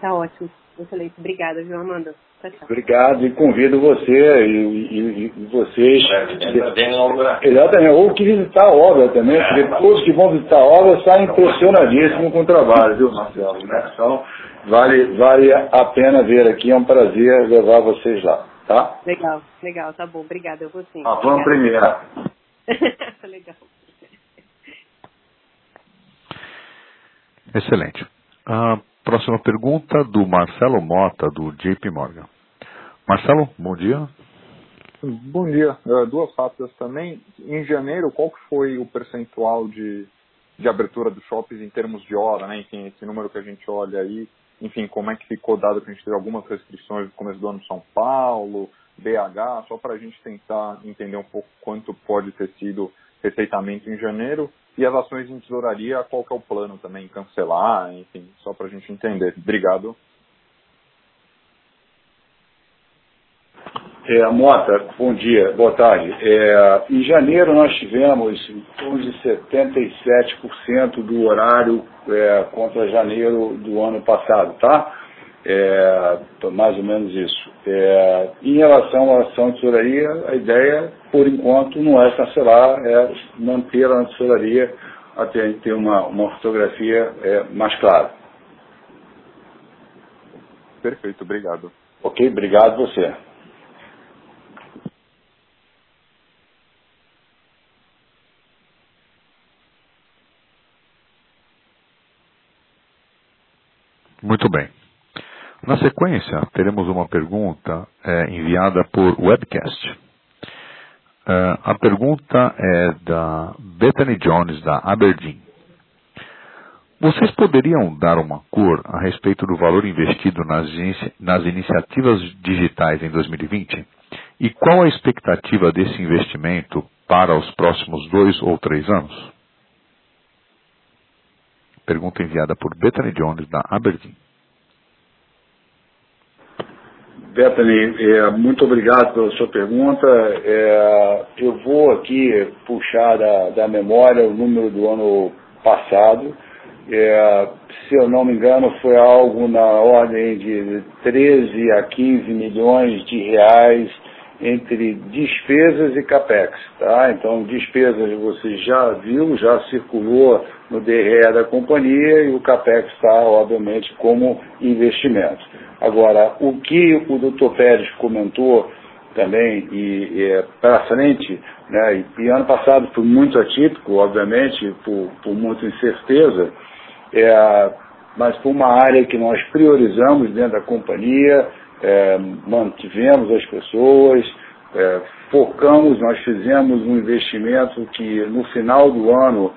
Tá ótimo, excelente. Obrigada, viu, Amanda? Obrigado e convido você e, e, e vocês. Exatamente, ou que visitar a obra também, porque é. todos que vão visitar a obra saem impressionadíssimos com o trabalho, viu, Marcelo? Né? Então, vale, vale a pena ver aqui, é um prazer levar vocês lá, tá? Legal, legal, tá bom, obrigada, eu vou sim. Ah, vamos primeiro. legal. Excelente. Uh, Próxima pergunta do Marcelo Mota, do JP Morgan. Marcelo, bom dia. Bom dia. Uh, duas rápidas também. Em janeiro, qual foi o percentual de, de abertura dos shoppings em termos de hora, né? Enfim, esse número que a gente olha aí, enfim, como é que ficou dado que a gente teve algumas restrições no começo do ano em São Paulo, BH, só para a gente tentar entender um pouco quanto pode ter sido receitamento em janeiro. E as ações em tesouraria, qual que é o plano também? Cancelar, enfim, só para a gente entender. Obrigado. É, Mota, bom dia, boa tarde. É, em janeiro nós tivemos em torno de 77% do horário é, contra janeiro do ano passado, tá? É, mais ou menos isso. É, em relação à ação de tesouraria, a ideia, por enquanto, não é cancelar, é manter a tesouraria até ter uma, uma fotografia é, mais clara. Perfeito, obrigado. Ok, obrigado você. Muito bem. Na sequência, teremos uma pergunta é, enviada por webcast. Uh, a pergunta é da Bethany Jones, da Aberdeen. Vocês poderiam dar uma cor a respeito do valor investido nas, nas iniciativas digitais em 2020? E qual a expectativa desse investimento para os próximos dois ou três anos? Pergunta enviada por Bethany Jones, da Aberdeen. Bethany, é, muito obrigado pela sua pergunta. É, eu vou aqui puxar da, da, memória o número do ano passado. É, se eu não me engano, foi algo na ordem de 13 a 15 milhões de reais entre despesas e capex. Tá? Então, despesas você já viu, já circulou no DRE da companhia e o capex está, obviamente, como investimento. Agora, o que o doutor Pérez comentou também, e, e é, para frente, né, e, ano passado foi muito atípico, obviamente, por, por muita incerteza, é, mas foi uma área que nós priorizamos dentro da companhia, é, mantivemos as pessoas, é, focamos, nós fizemos um investimento que no final do ano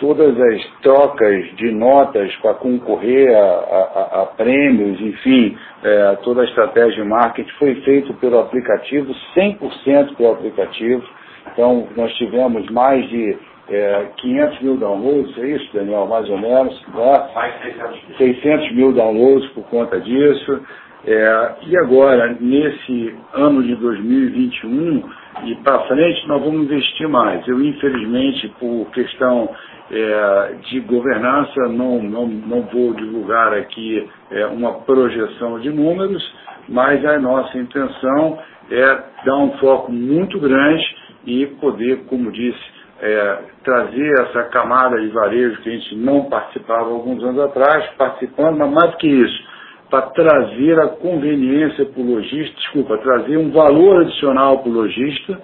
todas as trocas de notas para concorrer a, a, a prêmios, enfim, é, toda a estratégia de marketing foi feito pelo aplicativo, 100% pelo aplicativo. Então, nós tivemos mais de é, 500 mil downloads, é isso, Daniel, mais ou menos? Né? Mais 600 mil. 600 mil downloads por conta disso. É, e agora, nesse ano de 2021 e para frente, nós vamos investir mais. Eu, infelizmente, por questão é, de governança, não, não, não vou divulgar aqui é, uma projeção de números, mas a nossa intenção é dar um foco muito grande e poder, como disse, é, trazer essa camada de varejo que a gente não participava alguns anos atrás, participando, mas mais do que isso, para trazer a conveniência para o lojista, desculpa, trazer um valor adicional para o lojista,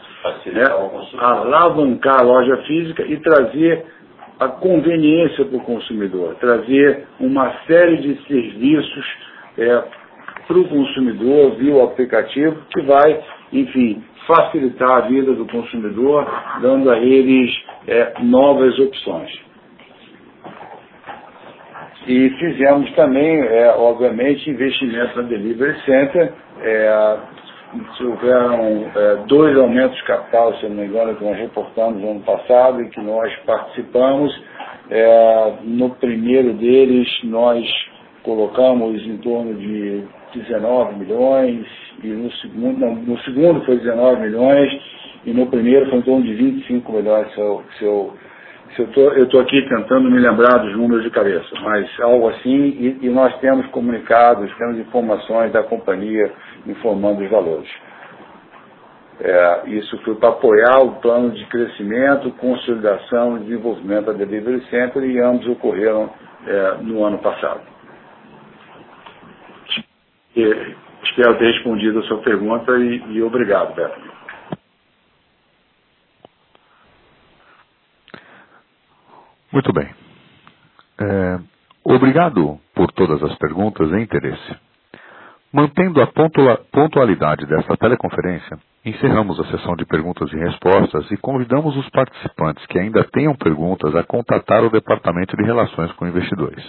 né, alavancar a loja física e trazer a conveniência para o consumidor, trazer uma série de serviços é, para o consumidor via o aplicativo que vai, enfim, facilitar a vida do consumidor, dando a eles é, novas opções. E fizemos também, é, obviamente, investimento na Delivery Center, é, tiveram é, dois aumentos de capital, se não me engano, que nós reportamos no ano passado e que nós participamos. É, no primeiro deles, nós colocamos em torno de 19 milhões, e no segundo, não, no segundo foi 19 milhões, e no primeiro foi em torno de 25 milhões, se eu, se eu, eu tô, estou aqui tentando me lembrar dos números de cabeça, mas algo assim, e, e nós temos comunicados, temos informações da companhia informando os valores. É, isso foi para apoiar o plano de crescimento, consolidação e desenvolvimento da Delivery Center e ambos ocorreram é, no ano passado. E, espero ter respondido a sua pergunta e, e obrigado, Beto. Muito bem. É, obrigado por todas as perguntas e interesse. Mantendo a pontualidade desta teleconferência, encerramos a sessão de perguntas e respostas e convidamos os participantes que ainda tenham perguntas a contatar o Departamento de Relações com Investidores.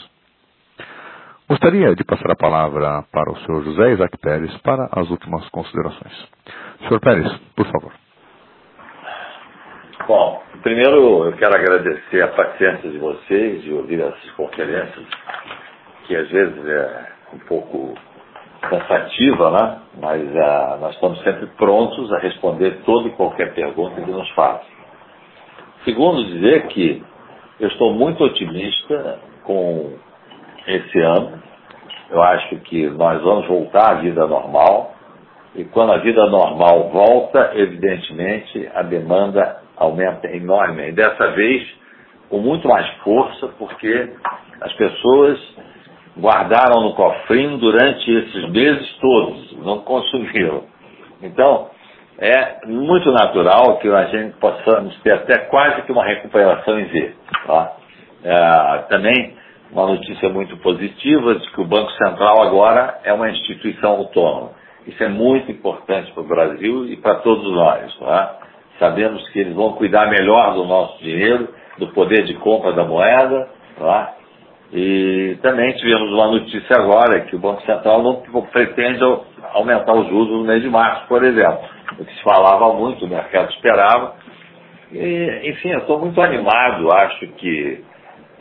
Gostaria de passar a palavra para o senhor José Isaac Pérez para as últimas considerações. Senhor Pérez, por favor. Bom, primeiro eu quero agradecer a paciência de vocês de ouvir essas conferências, que às vezes é um pouco cansativa, né? mas uh, nós estamos sempre prontos a responder toda e qualquer pergunta que nos façam. Segundo, dizer que eu estou muito otimista com esse ano. Eu acho que nós vamos voltar à vida normal. E quando a vida normal volta, evidentemente a demanda aumenta enormemente. Dessa vez, com muito mais força, porque as pessoas guardaram no cofrinho durante esses meses todos, não consumiram. Então, é muito natural que a gente possamos ter até quase que uma recuperação em V. Tá? É, também uma notícia muito positiva de que o Banco Central agora é uma instituição autônoma. Isso é muito importante para o Brasil e para todos nós. Tá? Sabemos que eles vão cuidar melhor do nosso dinheiro, do poder de compra da moeda, tá? E também tivemos uma notícia agora que o Banco Central não pretende aumentar os juros no mês de março, por exemplo. O que se falava muito, o mercado esperava. E, enfim, eu estou muito animado, acho que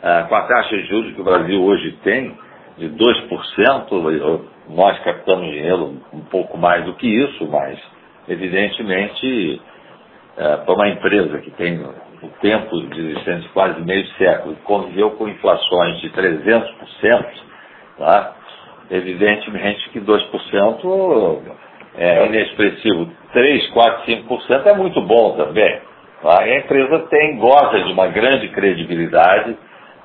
ah, com a taxa de juros que o Brasil hoje tem, de 2%, nós captamos dinheiro um pouco mais do que isso, mas evidentemente ah, para uma empresa que tem o tempo de existência quase meio século, conviveu com inflações de 300%, tá? evidentemente que 2% é inexpressivo. 3, 4, 5% é muito bom também. Tá? E a empresa tem, goza de uma grande credibilidade.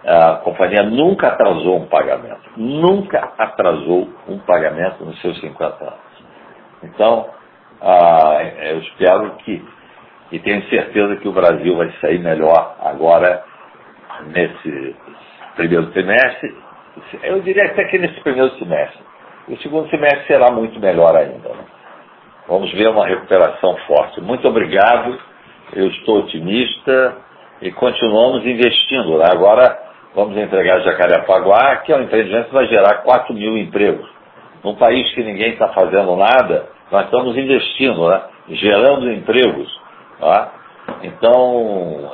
A companhia nunca atrasou um pagamento. Nunca atrasou um pagamento nos seus 50 anos. Então, ah, eu espero que e tenho certeza que o Brasil vai sair melhor agora nesse primeiro trimestre. Eu diria até que nesse primeiro semestre. O segundo semestre será muito melhor ainda. Né? Vamos ver uma recuperação forte. Muito obrigado. Eu estou otimista e continuamos investindo. Né? Agora vamos entregar Jacarepaguá, que é um empreendimento que vai gerar 4 mil empregos. Num país que ninguém está fazendo nada, nós estamos investindo, né? gerando empregos. Tá? Então,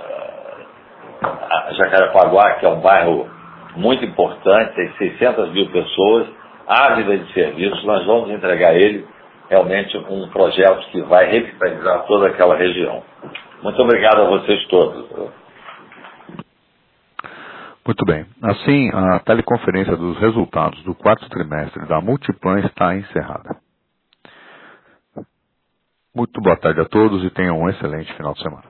a Jacarepaguá, que é um bairro muito importante, tem 600 mil pessoas, ávida de serviços, nós vamos entregar ele realmente um projeto que vai revitalizar toda aquela região. Muito obrigado a vocês todos. Muito bem. Assim, a teleconferência dos resultados do quarto trimestre da Multiplan está encerrada. Muito boa tarde a todos e tenham um excelente final de semana.